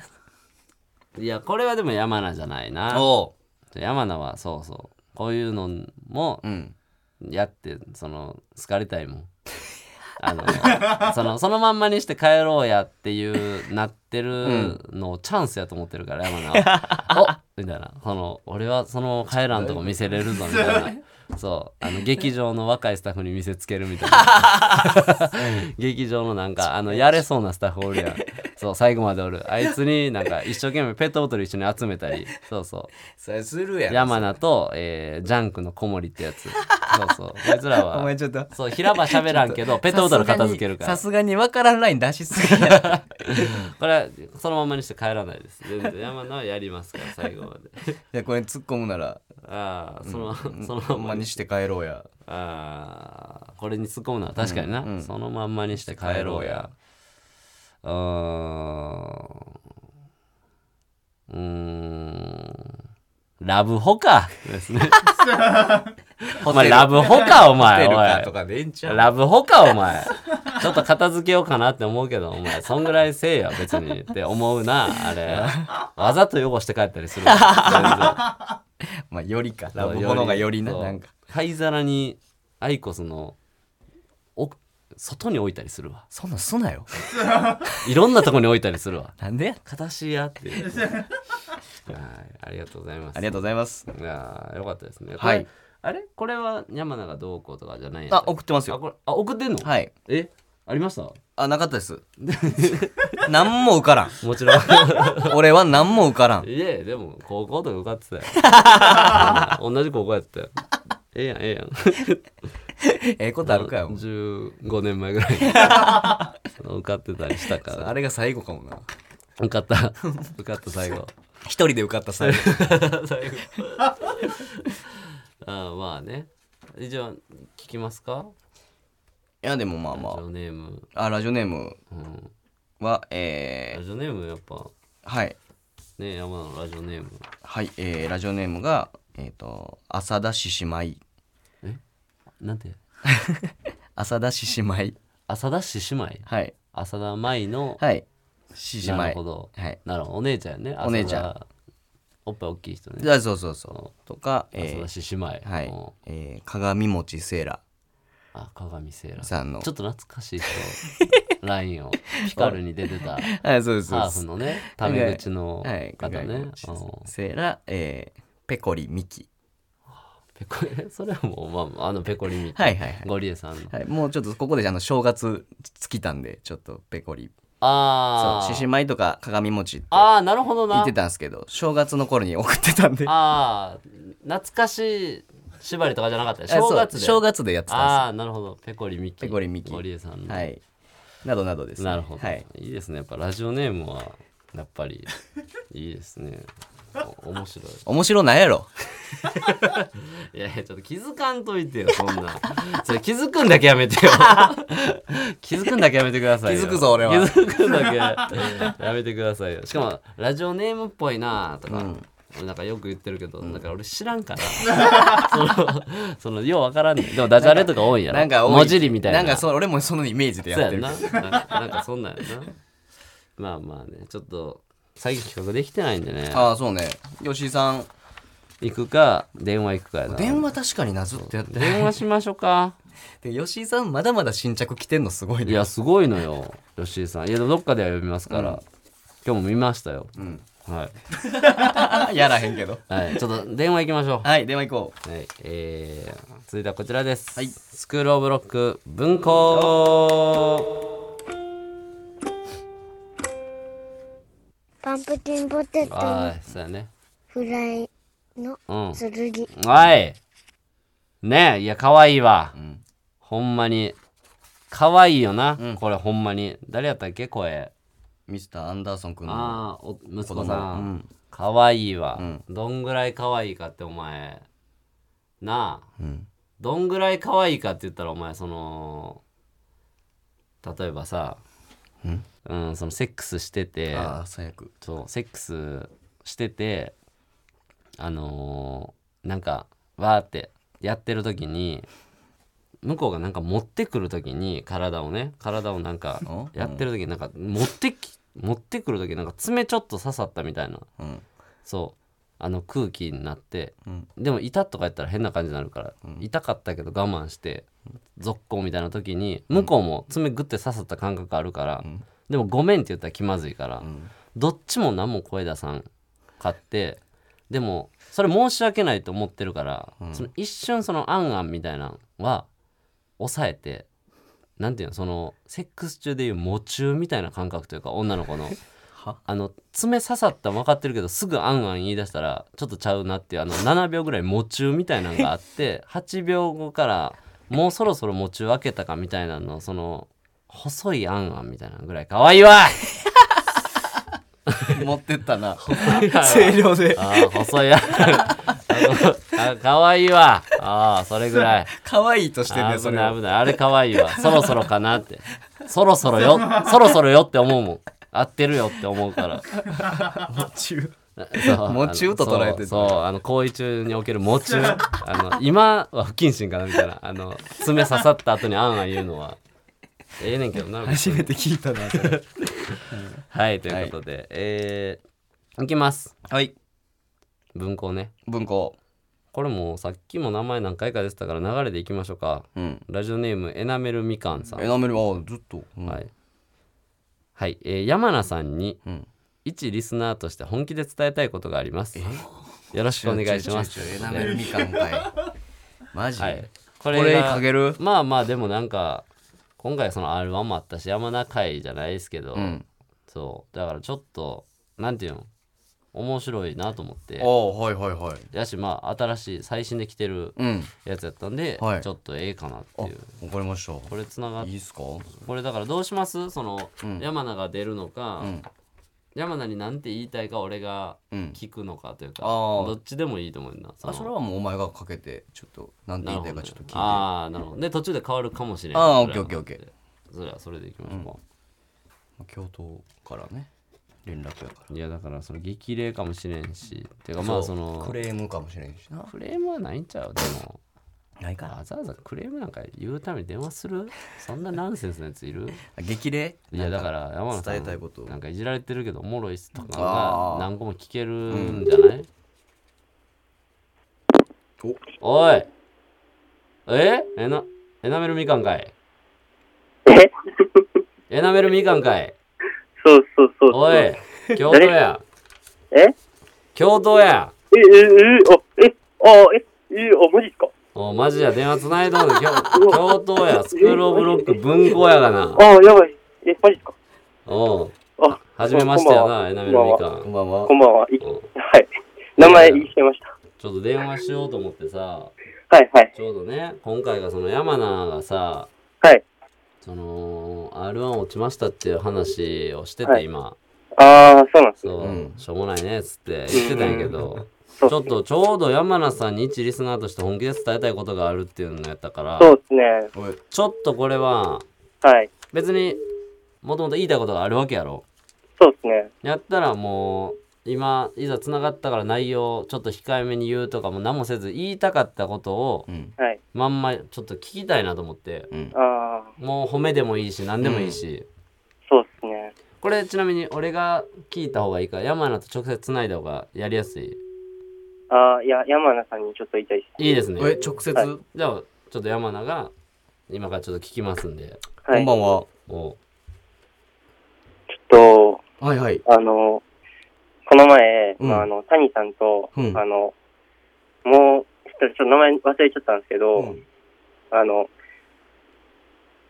ーいやこれはでも山名じゃないな。お山名はそうそう。こういうのもううん。やってその好かれたいもんあのそのそのまんまにして帰ろうやっていうなってるのをチャンスやと思ってるから 山名は。おみたいな。その俺はその帰らんとこ見せれるぞみたいな。そう。あの劇場の若いスタッフに見せつけるみたいな。劇場のなんかあのやれそうなスタッフおるやんそう最後までおる。あいつになんか一生懸命ペットボトル一緒に集めたり。そうそう。それするやん山名と、えージャンクの小森ってやつ。そうそう。こいつらはお前ちょっとそう平場喋らんけどペットボトル片付けるから。さすがにわからんライン出しすぎや これはそのままにして帰らないです。全然。山名はやりますから最後まで。いやこれ突っ込むなら。ああその,、そのほんままにまにして帰ろうや。ああこれに突っ込むのは確かにな、うんうん。そのまんまにして帰ろうやうーんうーんラブホかですね。お前ラブホかお前おい。ラブホかお前。ちょっと片付けようかなって思うけどお前そんぐらいせえや別に。って思うなあれ。わざと汚して帰ったりするわ。まあよりか。ラブホのがよりななんか。灰皿にアイコスのお外に置いたりするわ。そんなんすなよ。いろんなとこに置いたりするわ。なんで形やって。はいありがとうございます。ありがとうございます。いやーよかったですね。はい。あれ？これは山名がどうこうとかじゃないあ送ってますよ。あこれあ送ってんの？はい。え？ありました？あなかったです。何も受からん。もちろん。俺は何も受からん。いえでも高校とか受かってたよ。同じ高校やったよええやんええやん。ええことあるかよ15年前ぐらいに。受かってたりしたから。あれが最後かもな。受かった。受かった最後。一人で受かった最後。最 後ああまあね。じゃあ聞きますか？いやでもまあラまジオネーム、ああラジオネーム。うん、はラえジオネームやっぱ。ー、はい。ね山のラジオネーム。はいえー、ラジオネームがえっ、と浅田獅子舞。なんて？浅田獅子舞。浅田獅子舞？はい。浅田舞の、はい。獅子な舞るほど。はい。なるほど。お姉ちゃんやね。お姉ちゃん。浅田おっぱい大きい人ね。そうそうそうとかえ浅田ー、獅子舞。はい。うん。えー、鏡餅セーラあ鏡セーラさんの。ちょっと懐かしい人ラインをピカルに出てたはいそうですそう。ですハーフのねタメ口のはい方ねセーラえー、ペコリミキ。ペコ それはもう、まあ、あのペコリミはいはいはい。ゴリエさんの。はい、もうちょっとここであの正月尽きたんでちょっとペコリ。そうあ獅子舞とか鏡餅ってああなるほどな。言ってたんですけど正月の頃に送ってたんで。ああ懐かしい縛りとかじゃなかった。正月で。正月でやってたんああなるほど。ペコリミキ。ペコリミキ。ゴリエさんはい。などなどです、ね、なるほど、はい。い、いですね。やっぱラジオネームはやっぱりいいですね。お面白い。面白ないやろ。いやいやちょっと気づかんといてよそんな。それ気づくんだけやめてよ。気づくんだけやめてくださいよ。気づくぞ俺は。気づくんだけ。やめてくださいよ。しかもラジオネームっぽいなとか、俺なんかよく言ってるけど、だから俺知らんから。そのそのようわからんねん。でもダジャレとか多いんやろ。なんか文字りみたいな。なんかそう俺もそのイメージでやってる。な。なんかなんかそんなんやな。まあまあねちょっと最近企画できてないんでね。ああそうね。吉井さん。行くか電話行くかやな。電話確かになずっとやって。電話しましょうか。で吉井さんまだまだ新着来てんのすごいね。いやすごいのよ吉井さん。いやどっかでは読みますから、今日も見ましたよ、はい、やらへんけど。はい、ちょっと電話行きましょはい電話行こう。はい。えー、続いてはこちらです、はい。スクールオブロック文庫パンプキンポテトはのいそうやね。フライのうん。剣。はい。ねえいや可愛いわ、ほんまに。可愛いよな、これほんまに。誰やったっけ？声。うミスターアンダーソン君のああお息子子さ供。うん。ん可愛いわ、ん。どんぐらい可愛いかってお前。なあ、うん。どんぐらい可愛いかって言ったらお前その例えばさうん、そのセックスしててああ最悪。そうセックスしててあのーなんかわーってやってる時に向こうがなんか持ってくる時に体をね体をなんかうん？やってる時になんか持ってき持ってくる時なんか爪ちょっと刺さったみたいな。うん。そうあの空気になって、ん。でも痛とか言ったら変な感じになるから、痛かったけど我慢して続行みたいな時に向こうも爪グッて刺さった感覚あるから、でもごめんって言ったら気まずいから、どっちも何も声出さんかってでもそれ申し訳ないと思ってるから、その一瞬その「あんあん」みたいなのは抑えてなんていうのそのセックス中でいう喪中みたいな感覚というか女の子のあの爪刺さったの分かってるけどすぐ「あんあん」言い出したらちょっとちゃうなっていうあの 7秒ぐらい喪中みたいなのがあって8秒後からもうそろそろ喪中開けたかみたいなのその細い「あんあん」みたいなぐらい。可愛いわ。持ってったな。声量で。ああ細いああ可愛いわ。ああそれぐらい。可愛いとしてねそ危れを。ない危ない。あれ可愛いわ。そろそろかなって。そろそろよ。そろそろよって思うもん合ってるよって思うから。中 そう と捉えてるそうあの行為中における喪中あの今は不謹慎かなみたいな。あの爪刺さった後にあんあん言うのは。ええねんけどな。初めて聞いたなそれ。はいということで、えーいきます。はい。文庫ね。文庫。これもさっきも名前何回か出てたから流れでいきましょうか。うん。ラジオネームエナメルみかんさん。エナメルあずっと。うん。はい、はいえー山名さんに、ん。一リスナーとして本気で伝えたいことがあります。よろしくお願いします。エナメルみかんかい。マジはい、ここれがかける？まあまあでもなんか今回その R1 もあったし山名会じゃないですけど、うん。そう。だからちょっとなんていうの？面白いなと思って。ああはいはいはい。やしまあ新しい最新で来てるうん。やつやったんで、はい。ちょっとええかなってあいう。わかりました。これつながっいいっすか？これだからどうします？その、ん。山名が出るのか、ん。山名に何て言いたいか俺がうん。聞くのかというか、あーどっちでもいいと思うなその。あそれはもうお前がかけてちょっとなんてなる言いたいかちょっと聞いて。ああなるほど。で途中で変わるかもしれないあーオッケーオッケーオッケそれはそれでいきましょうか、京都からね連絡やから。いやだからその激励かもしれんし。てかまあそのクレームかもしれんしな。クレームはないんちゃう？でも。ないか。わざわざクレームなんか言うために電話する？そんなナンセンスなやついる？激励？いやだから山野さん伝えたいことなんかいじられてるけどおもろいっすとかが何個も聞けるんじゃない、お。い。え？エナエナメルみかんかい。え？エナメルみかんかいそうそうそう。おい京都や。え？京都や。え、え、え、あ、え、あ、え、え、あ、マジっすか？おマジや。電話つないどんで京京都や。スクールオブロック文庫やがな。あ、やばい。え、マジっすか？おう。あ、はじめましてやなエナメルみかんこんばんは。こんばんは。はい。名前言いちゃいました。ちょっと電話しようと思ってさ。はい、はい。ちょうどね今回がその山名がさ。はい。その R1 落ちましたっていう話をしてて、はい今あああ、そうなんですね。そう、うんしょうもないねっつって言ってたんやけど、ちょっとちょうど山名さんに一リスナーとして本気で伝えたいことがあるっていうのやったからそうですね。ちょっとこれははい。別にもともと言いたいことがあるわけやろそうですね。やったらもう今いざつながったから内容ちょっと控えめに言うとかも何もせず言いたかったことを。まんまちょっと聞きたいなと思って。うん。ああ、もう褒めでもいいし何でもいいし、そうですね。これちなみに俺が聞いた方がいいか。山名と直接つないだ方がやりやすい？ああ、いや、山名さんにちょっと言いたいです。いいですね。え直接、はい。じゃあちょっと山名が今からちょっと聞きますんで。はい。こんばんは。お。ちょっはいはい。と、あの、この前、うん。まあ、あの、谷さんと、うん。あの、もう、ちょっと名前忘れちゃったんですけど、うん。あの、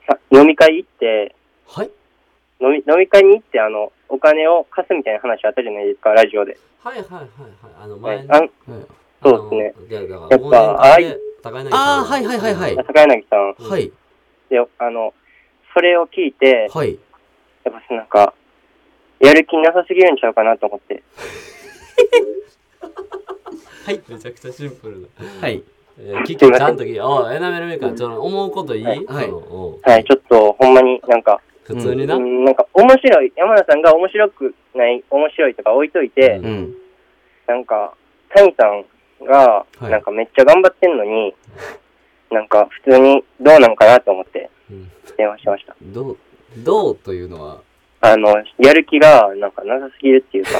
さ飲み会行って、はい。飲み飲み会に行って、あの、お金を貸すみたいな話あったじゃないですか、ラジオで。はいはいはいはい。あの前にはいあはいそうですね。やっぱ忘年会で高柳さんあーはいはいはいはい。高柳さん。はい。で、あの、それを聞いて、はい。やっぱなんか、やる気なさすぎるんちゃうかなと思って。はい。めちゃくちゃシンプルなはい。えー聞きちゃんと聞きおいエナメルメーカーちょっと思うこといい、はい。はいちょっと、ほんまになんか、普通にな、うん、なんか、面白い、山田さんが面白くない、面白いとか置いといて、うん。うん。なんか、谷さんが、はい。なんかめっちゃ頑張ってんのに、なんか普通にどうなんかなと思ってうん。電話しました。どうどうというのは？あの、やる気がなんかなさすぎるっていうか、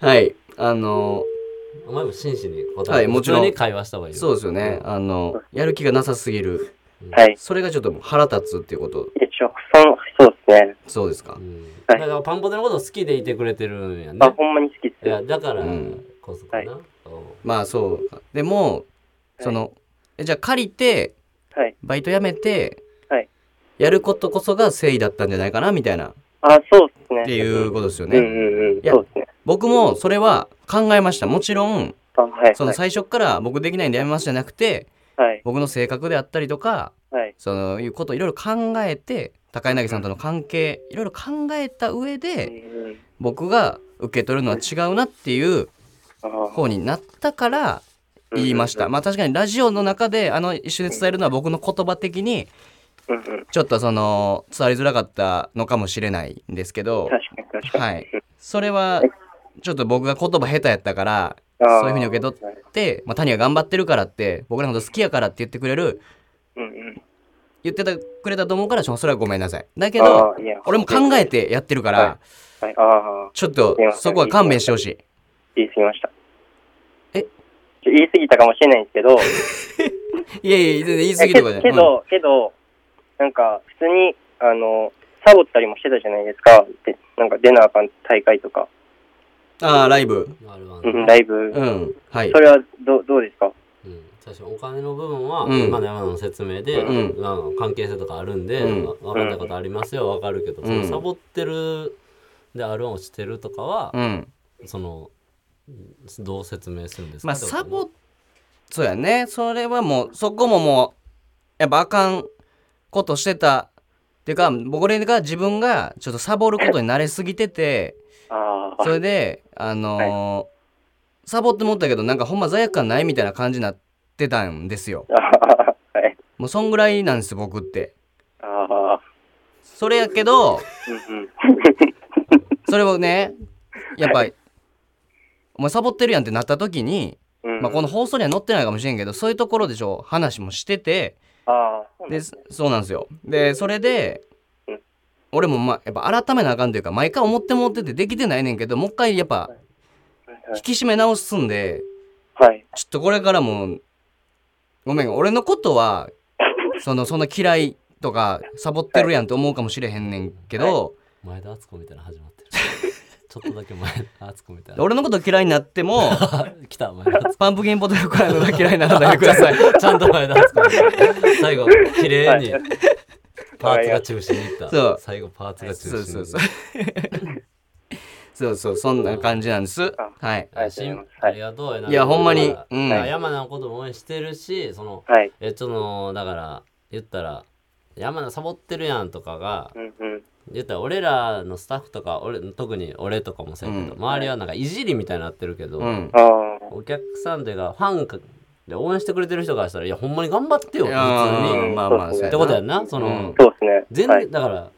はい。あのお前も真摯に答えはいもちろん。会話した方がいいよ。そうですよね。あのやる気がなさすぎる。はい。それがちょっと腹立つっていうこと。一応、その、そうですね。そうですか。うん。はい。だからパンポテのこと好きでいてくれてるんやね。あ、ほんまに好きっすいやよ。だからうん。こそかな、はい。まあそうでもそのえじゃあ借りてはい。バイト辞めてはい。やることこそが誠意だったんじゃないかなみたいなっあ、そうですね。ていうことですよねうんうんうん。いやそうですね。僕もそれは考えましたもちろんあ、はい。その最初から僕できないんでやめますじゃなくてはい。僕の性格であったりとかはい。そのいうことをいろいろ考えて高柳さんとの関係いろいろ考えた上うんでうん僕が受け取るのは違うなっていう方になったから言いましたまあ確かにラジオの中であの一緒に伝えるのは僕の言葉的に。ちょっとその伝わりづらかったのかもしれないんですけど確かに確かに。はい。それはちょっと僕が言葉下手やったからそういうふうに受け取って、まあ、谷が頑張ってるからって僕らのこと好きやからって言ってくれるうんうん。言ってたくれたと思うからそれはごめんなさい。だけど俺も考えてやってるからはい。ああ、ちょっとそこは勘弁してほしい。言い過ぎました。え？言い過ぎたかもしれないんですけど、いやいや全然言い過ぎとかじゃない。けけど、けど、なんか、普通に、あの、サボったりもしてたじゃないですか。で、なんか出なあかん大会とか、うんああライブ。うん、ライブ。うんはい。それはどどうですか？うん、最初お金の部分は、うん。今の山野の説明で、うん。まあ関係性とかあるんで、うん。わ分かったことありますよ分かるけど、うん。そのサボってるで R1 落ちてるとかは、うん。そのどう説明するんですか？まあサボそうやね。それはもうそこももうやっぱあかんことしてた。っていうか僕俺が自分がちょっとサボることに慣れすぎててそれであのーサボって思ったけどなんかほんま罪悪感ないみたいな感じになってたんですよ。はい。もうそんぐらいなんです僕って。それやけど。それをね やっぱりお前サボってるやんってなった時に、うん。まあ、この放送には載ってないかもしれんけどそういうところでしょ話もしててああ、そうなんでそうなんですよ。でそれでうん。俺もまあやっぱ改めなあかんというか毎回思って思っててできてないねんけどもう一回やっぱはい。引き締め直すんではい。ちょっとこれからもごめん俺のことは そのそんな嫌いとかサボってるやんって思うかもしれへんねんけど、前田敦子みたいなの始まってるちょっとだけ前田敦子みた。いな俺のこと嫌いになっても 来た前パンプキンポテトフライのが嫌いにならないでください。子 ちゃんと前田敦子最後綺麗にパーツが中心にいった、そう。最後パーツが中心に。そうそうそう。そうそうそんな感じなんです。はい。ありがとういます。ありがとう。いやほんまに。山名のことも応援してるしそのはい。えそのだから言ったら山田サボってるやんとかがうんうん。言ったら俺らのスタッフとか俺特に俺とかもそうやけど、うん周りはなんかいじりみたいになってるけど、うん。お客さんでがファンかで応援してくれてる人からしたらいやほんまに頑張ってよ普通にーまあまあってことやんなその、うんそうですね。全然、はい。だから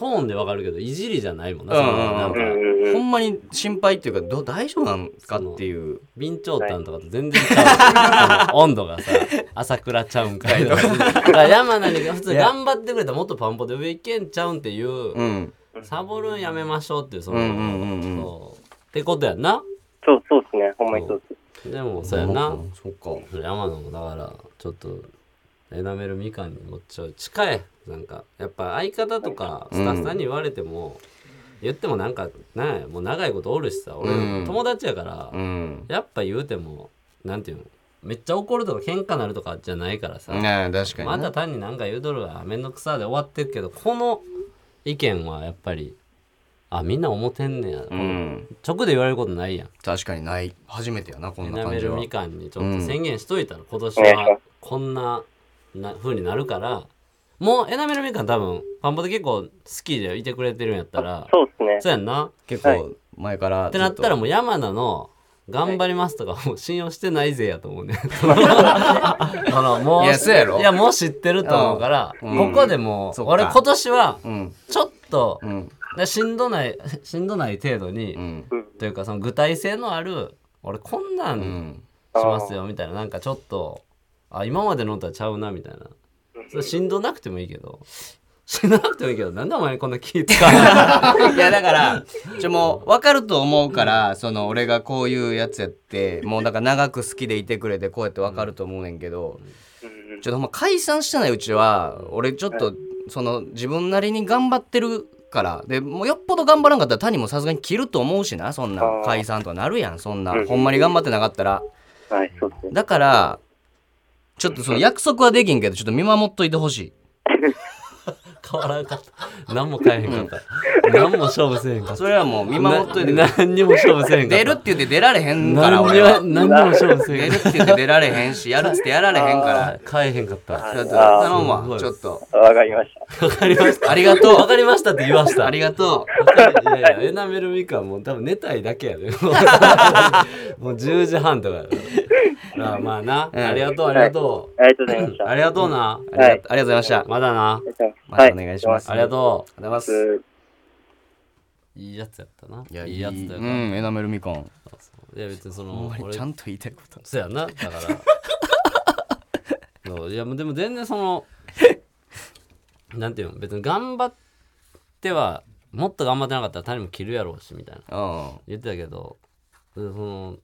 トーンでわかるけどいじりじゃないもんな,、うんそのなんかうん。ほんまに心配っていうかど大丈夫なんかっていう。備長炭とかと全然ちゃう、その温度がさ 朝倉ちゃうんかいとか。山名に普通に頑張ってくれたらもっとパンポで上行けんちゃうんっていう、うん。サボるんやめましょうっていうその、うんうんうんうん。そう。ってことやんな。そう、そうですね。ほんまにそうです。でもそうやんな、そっか山野もだからちょっとエナメルみかんにもちょ近いなんかやっぱ相方とかスタッフさんに言われても、言ってもなんかねもう長いことおるしさ俺、うん。友達やから、うん。やっぱ言うてもなんていうのめっちゃ怒るとか喧嘩なるとかじゃないからさ、ねえ確かにまなた単になんか言うとるわめんどくさで終わってるけどこの意見はやっぱりあみんな思ってんねや、うん。直で言われることないやん。確かにない。初めてやなこんなエナメ感じは。ルみかんにちょっと宣言しといたら、今年お願いしまはこんなな風になるからもうエナメルみかん多分パンポで結構好きでいてくれてるんやったらそうですね。そうやんな。結構前からってなったらもう山名の頑張りますとかもう信用してないぜやと思うね。あのもういやそうやろ。いやもう知ってると思うから、うん。ここでもうそっか。俺今年はうん。ちょっと、うん。しんどない しんどない程度に、うん。というかその具体性のある俺こんなうんん。しますよみたいな。なんかちょっとあ今までのとはちゃうなみたいなそれしんどなくてもいいけど。しんどなくてもいいけどなんでお前こんな気使うの？いやだからちょもう分かると思うからその俺がこういうやつやってもうだから長く好きでいてくれてこうやって分かると思うねんけどちょっとほんま解散してないうちは。俺ちょっとその自分なりに頑張ってるから。でもうよっぽど頑張らんかったら谷もさすがに切ると思うしなそんな解散とかなるやんそんな。うん。ほんまに頑張ってなかったら。はい、そうですね。だからちょっとその約束はできんけどちょっと見守っといてほしい変わらんかった何も変えへんかった。何も勝負せえへんかった。それはもう見守っといてな何にも勝負せえへんかった。出るって言って出られへんから。何に俺はも何にも勝負せえへん出るって言って出られへんしやるっつってやられへんから。変えへんかった。ちょっと頼むわ。ちょっと。わかりました。わかりました。ありがとう。わかりましたって言わした。ありがとわかる。いやいやエナメルみかんもう多分寝たいだけやで。もう10時半とかあまあな、うん。ありがとうありがとありがとうございましう、た。ありがとうな、うありがとうありがとうございましたまだなまたお願いします。ありがとありがとうございます。う。ういいやつやったな。いやいいやつだようんエナメルみかん。いや別にそほんまにの俺ちゃんと言いたいこと。そうやなだから。そういやもうでも全然そのなんていうの別に頑張ってはもっと頑張ってなかったら谷も切るやろうしみたいな。うん言ってたけどでその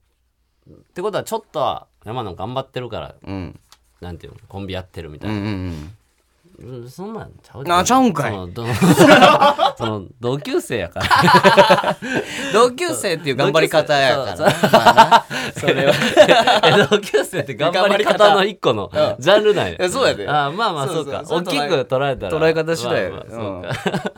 ってことはちょっとは山野頑張ってるからうん。なんていうのコンビやってるみたうんういな、んうんそんなんちゃうあちゃうんかい。そのどその同級生やから。同級生っていう頑張り方やから。なまあなそれはえ同級生って頑張り方の一個の うん。ジャンルなんや。えそうやで。あまあまあそそうか大きく捉えたら。捉え方次第まあまあそうか。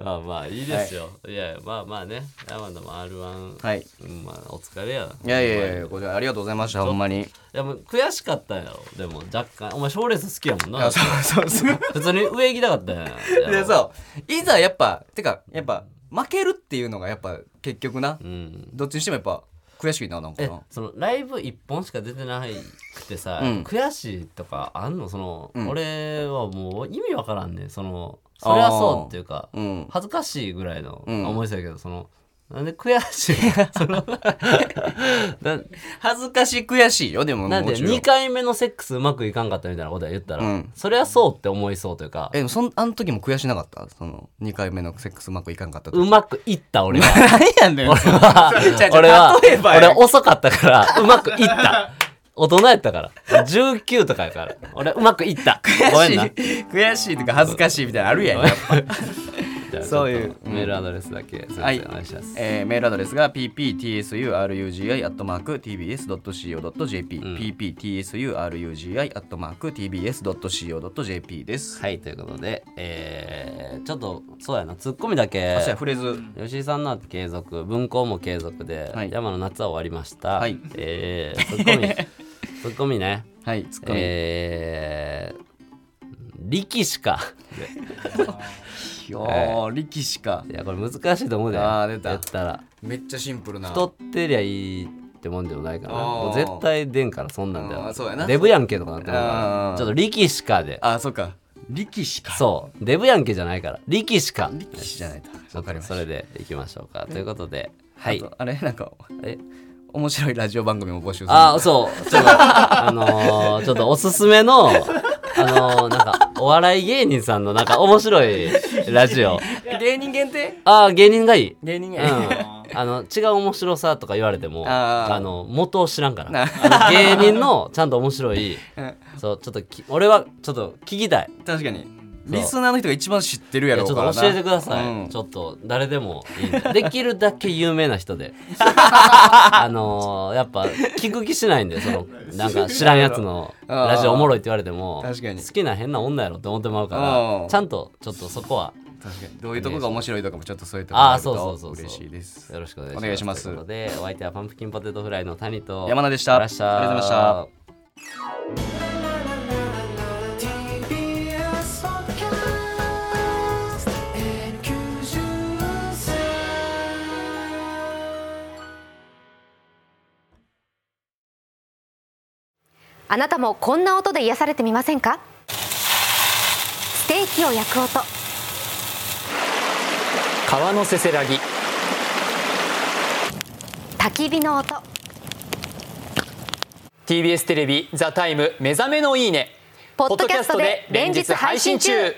まあまあいいですよ、い、やいやまあまあね。山田も R1、はい。うんまあお疲れや。いやいやいやこちらありがとうございましたほんまに。いやもう悔しかったやろでも若干。お前賞レース好きやもんな。いやそうそうそう普通に上行きたかったや。んでそう。いざやっぱてかやっぱ負けるっていうのがやっぱ結局な。うん。どっちにしてもやっぱ悔しいななんかそのライブ1本しか出てないくてさ、うん。悔しいとかあんの？その、うん。俺はもう意味わからんねそのそれはそうっていうかうん。恥ずかしいぐらいのうん。思いそうやけど、そのなんで悔しい その。な恥ずかしい悔しいよでもなんでもちろん。2回目のセックスうまくいかんかったみたいなことは言ったら、うん。それはそうって思いそうというか。えでもそんあの時も悔しなかった？その2回目のセックスうまくいかんかった時。うまくいった俺は。何やねん俺は俺は俺遅かったからうまくいった。大人やったから。19とかやから。俺うまくいった。ごめんな。悔しいとか恥ずかしいみたいなのあるやんやっぱじゃあそういうメールアドレスだけすいません、はい。お願いします、えーメールアドレスが pptsurugi.tbs.co.jp、ん。pptsurugi.tbs.co.jp です。はいということでえー、ちょっとそうやなツッコミだけ。あそうやフレーズ。吉井さんのは継続文庫も継続で、はい。山の夏は終わりました、はい。えー、ツッコミ。ツッコミね。はいツッコミ、えー、力士か いやー力士か。いやこれ難しいと思うで。あー出た。やったら。めっちゃシンプルな。太ってりゃいいってもんでもないから。もう絶対出んからそんなんだよそうやな。デブやんけとかなってるかあー。らちょっと力士かで。あそうか。力士か。そう。デブやんけじゃないから。力士か。力士じゃないと。ちょっわかりました。とそれでいきましょうか。ということではい。あれ？なんかえ？面白いラジオ番組も募集するあそう。ちょっとあのーちょっとおすすめのあのーなんかお笑い芸人さんのなんか面白いラジオ。芸人限定？ああ芸人がいい。うん芸人限定、あの違う面白さとか言われてもあの元を知らんから。芸人のちゃんと面白い。うん。そうちょっとき俺はちょっと聞きたい。確かにリスナーの人が一番知ってるやいやちょろうからな。っと教えてください、うん。ちょっと誰でもいいんで。できるだけ有名な人で。あのーやっぱ聞く気しないんでそのなんか知らんやつの ラジオおもろいって言われても好きな変な女やろって思ってもらうかうん。らちゃんとちょっとそこは。確かに。どういうとこが面白いとかもちょっとそういうとああこそうそうそう嬉しいです。よろしくお願いします。ということでお相手はパンプキンポテトフライの谷と山名でした。ありがとうございましたあなたもこんな音で癒されてみませんか？ステーキを焼く音。川のせせらぎ。焚き火の音。TBS テレビ「ザタイム目覚めのいいね」ポッドキャストで連日配信中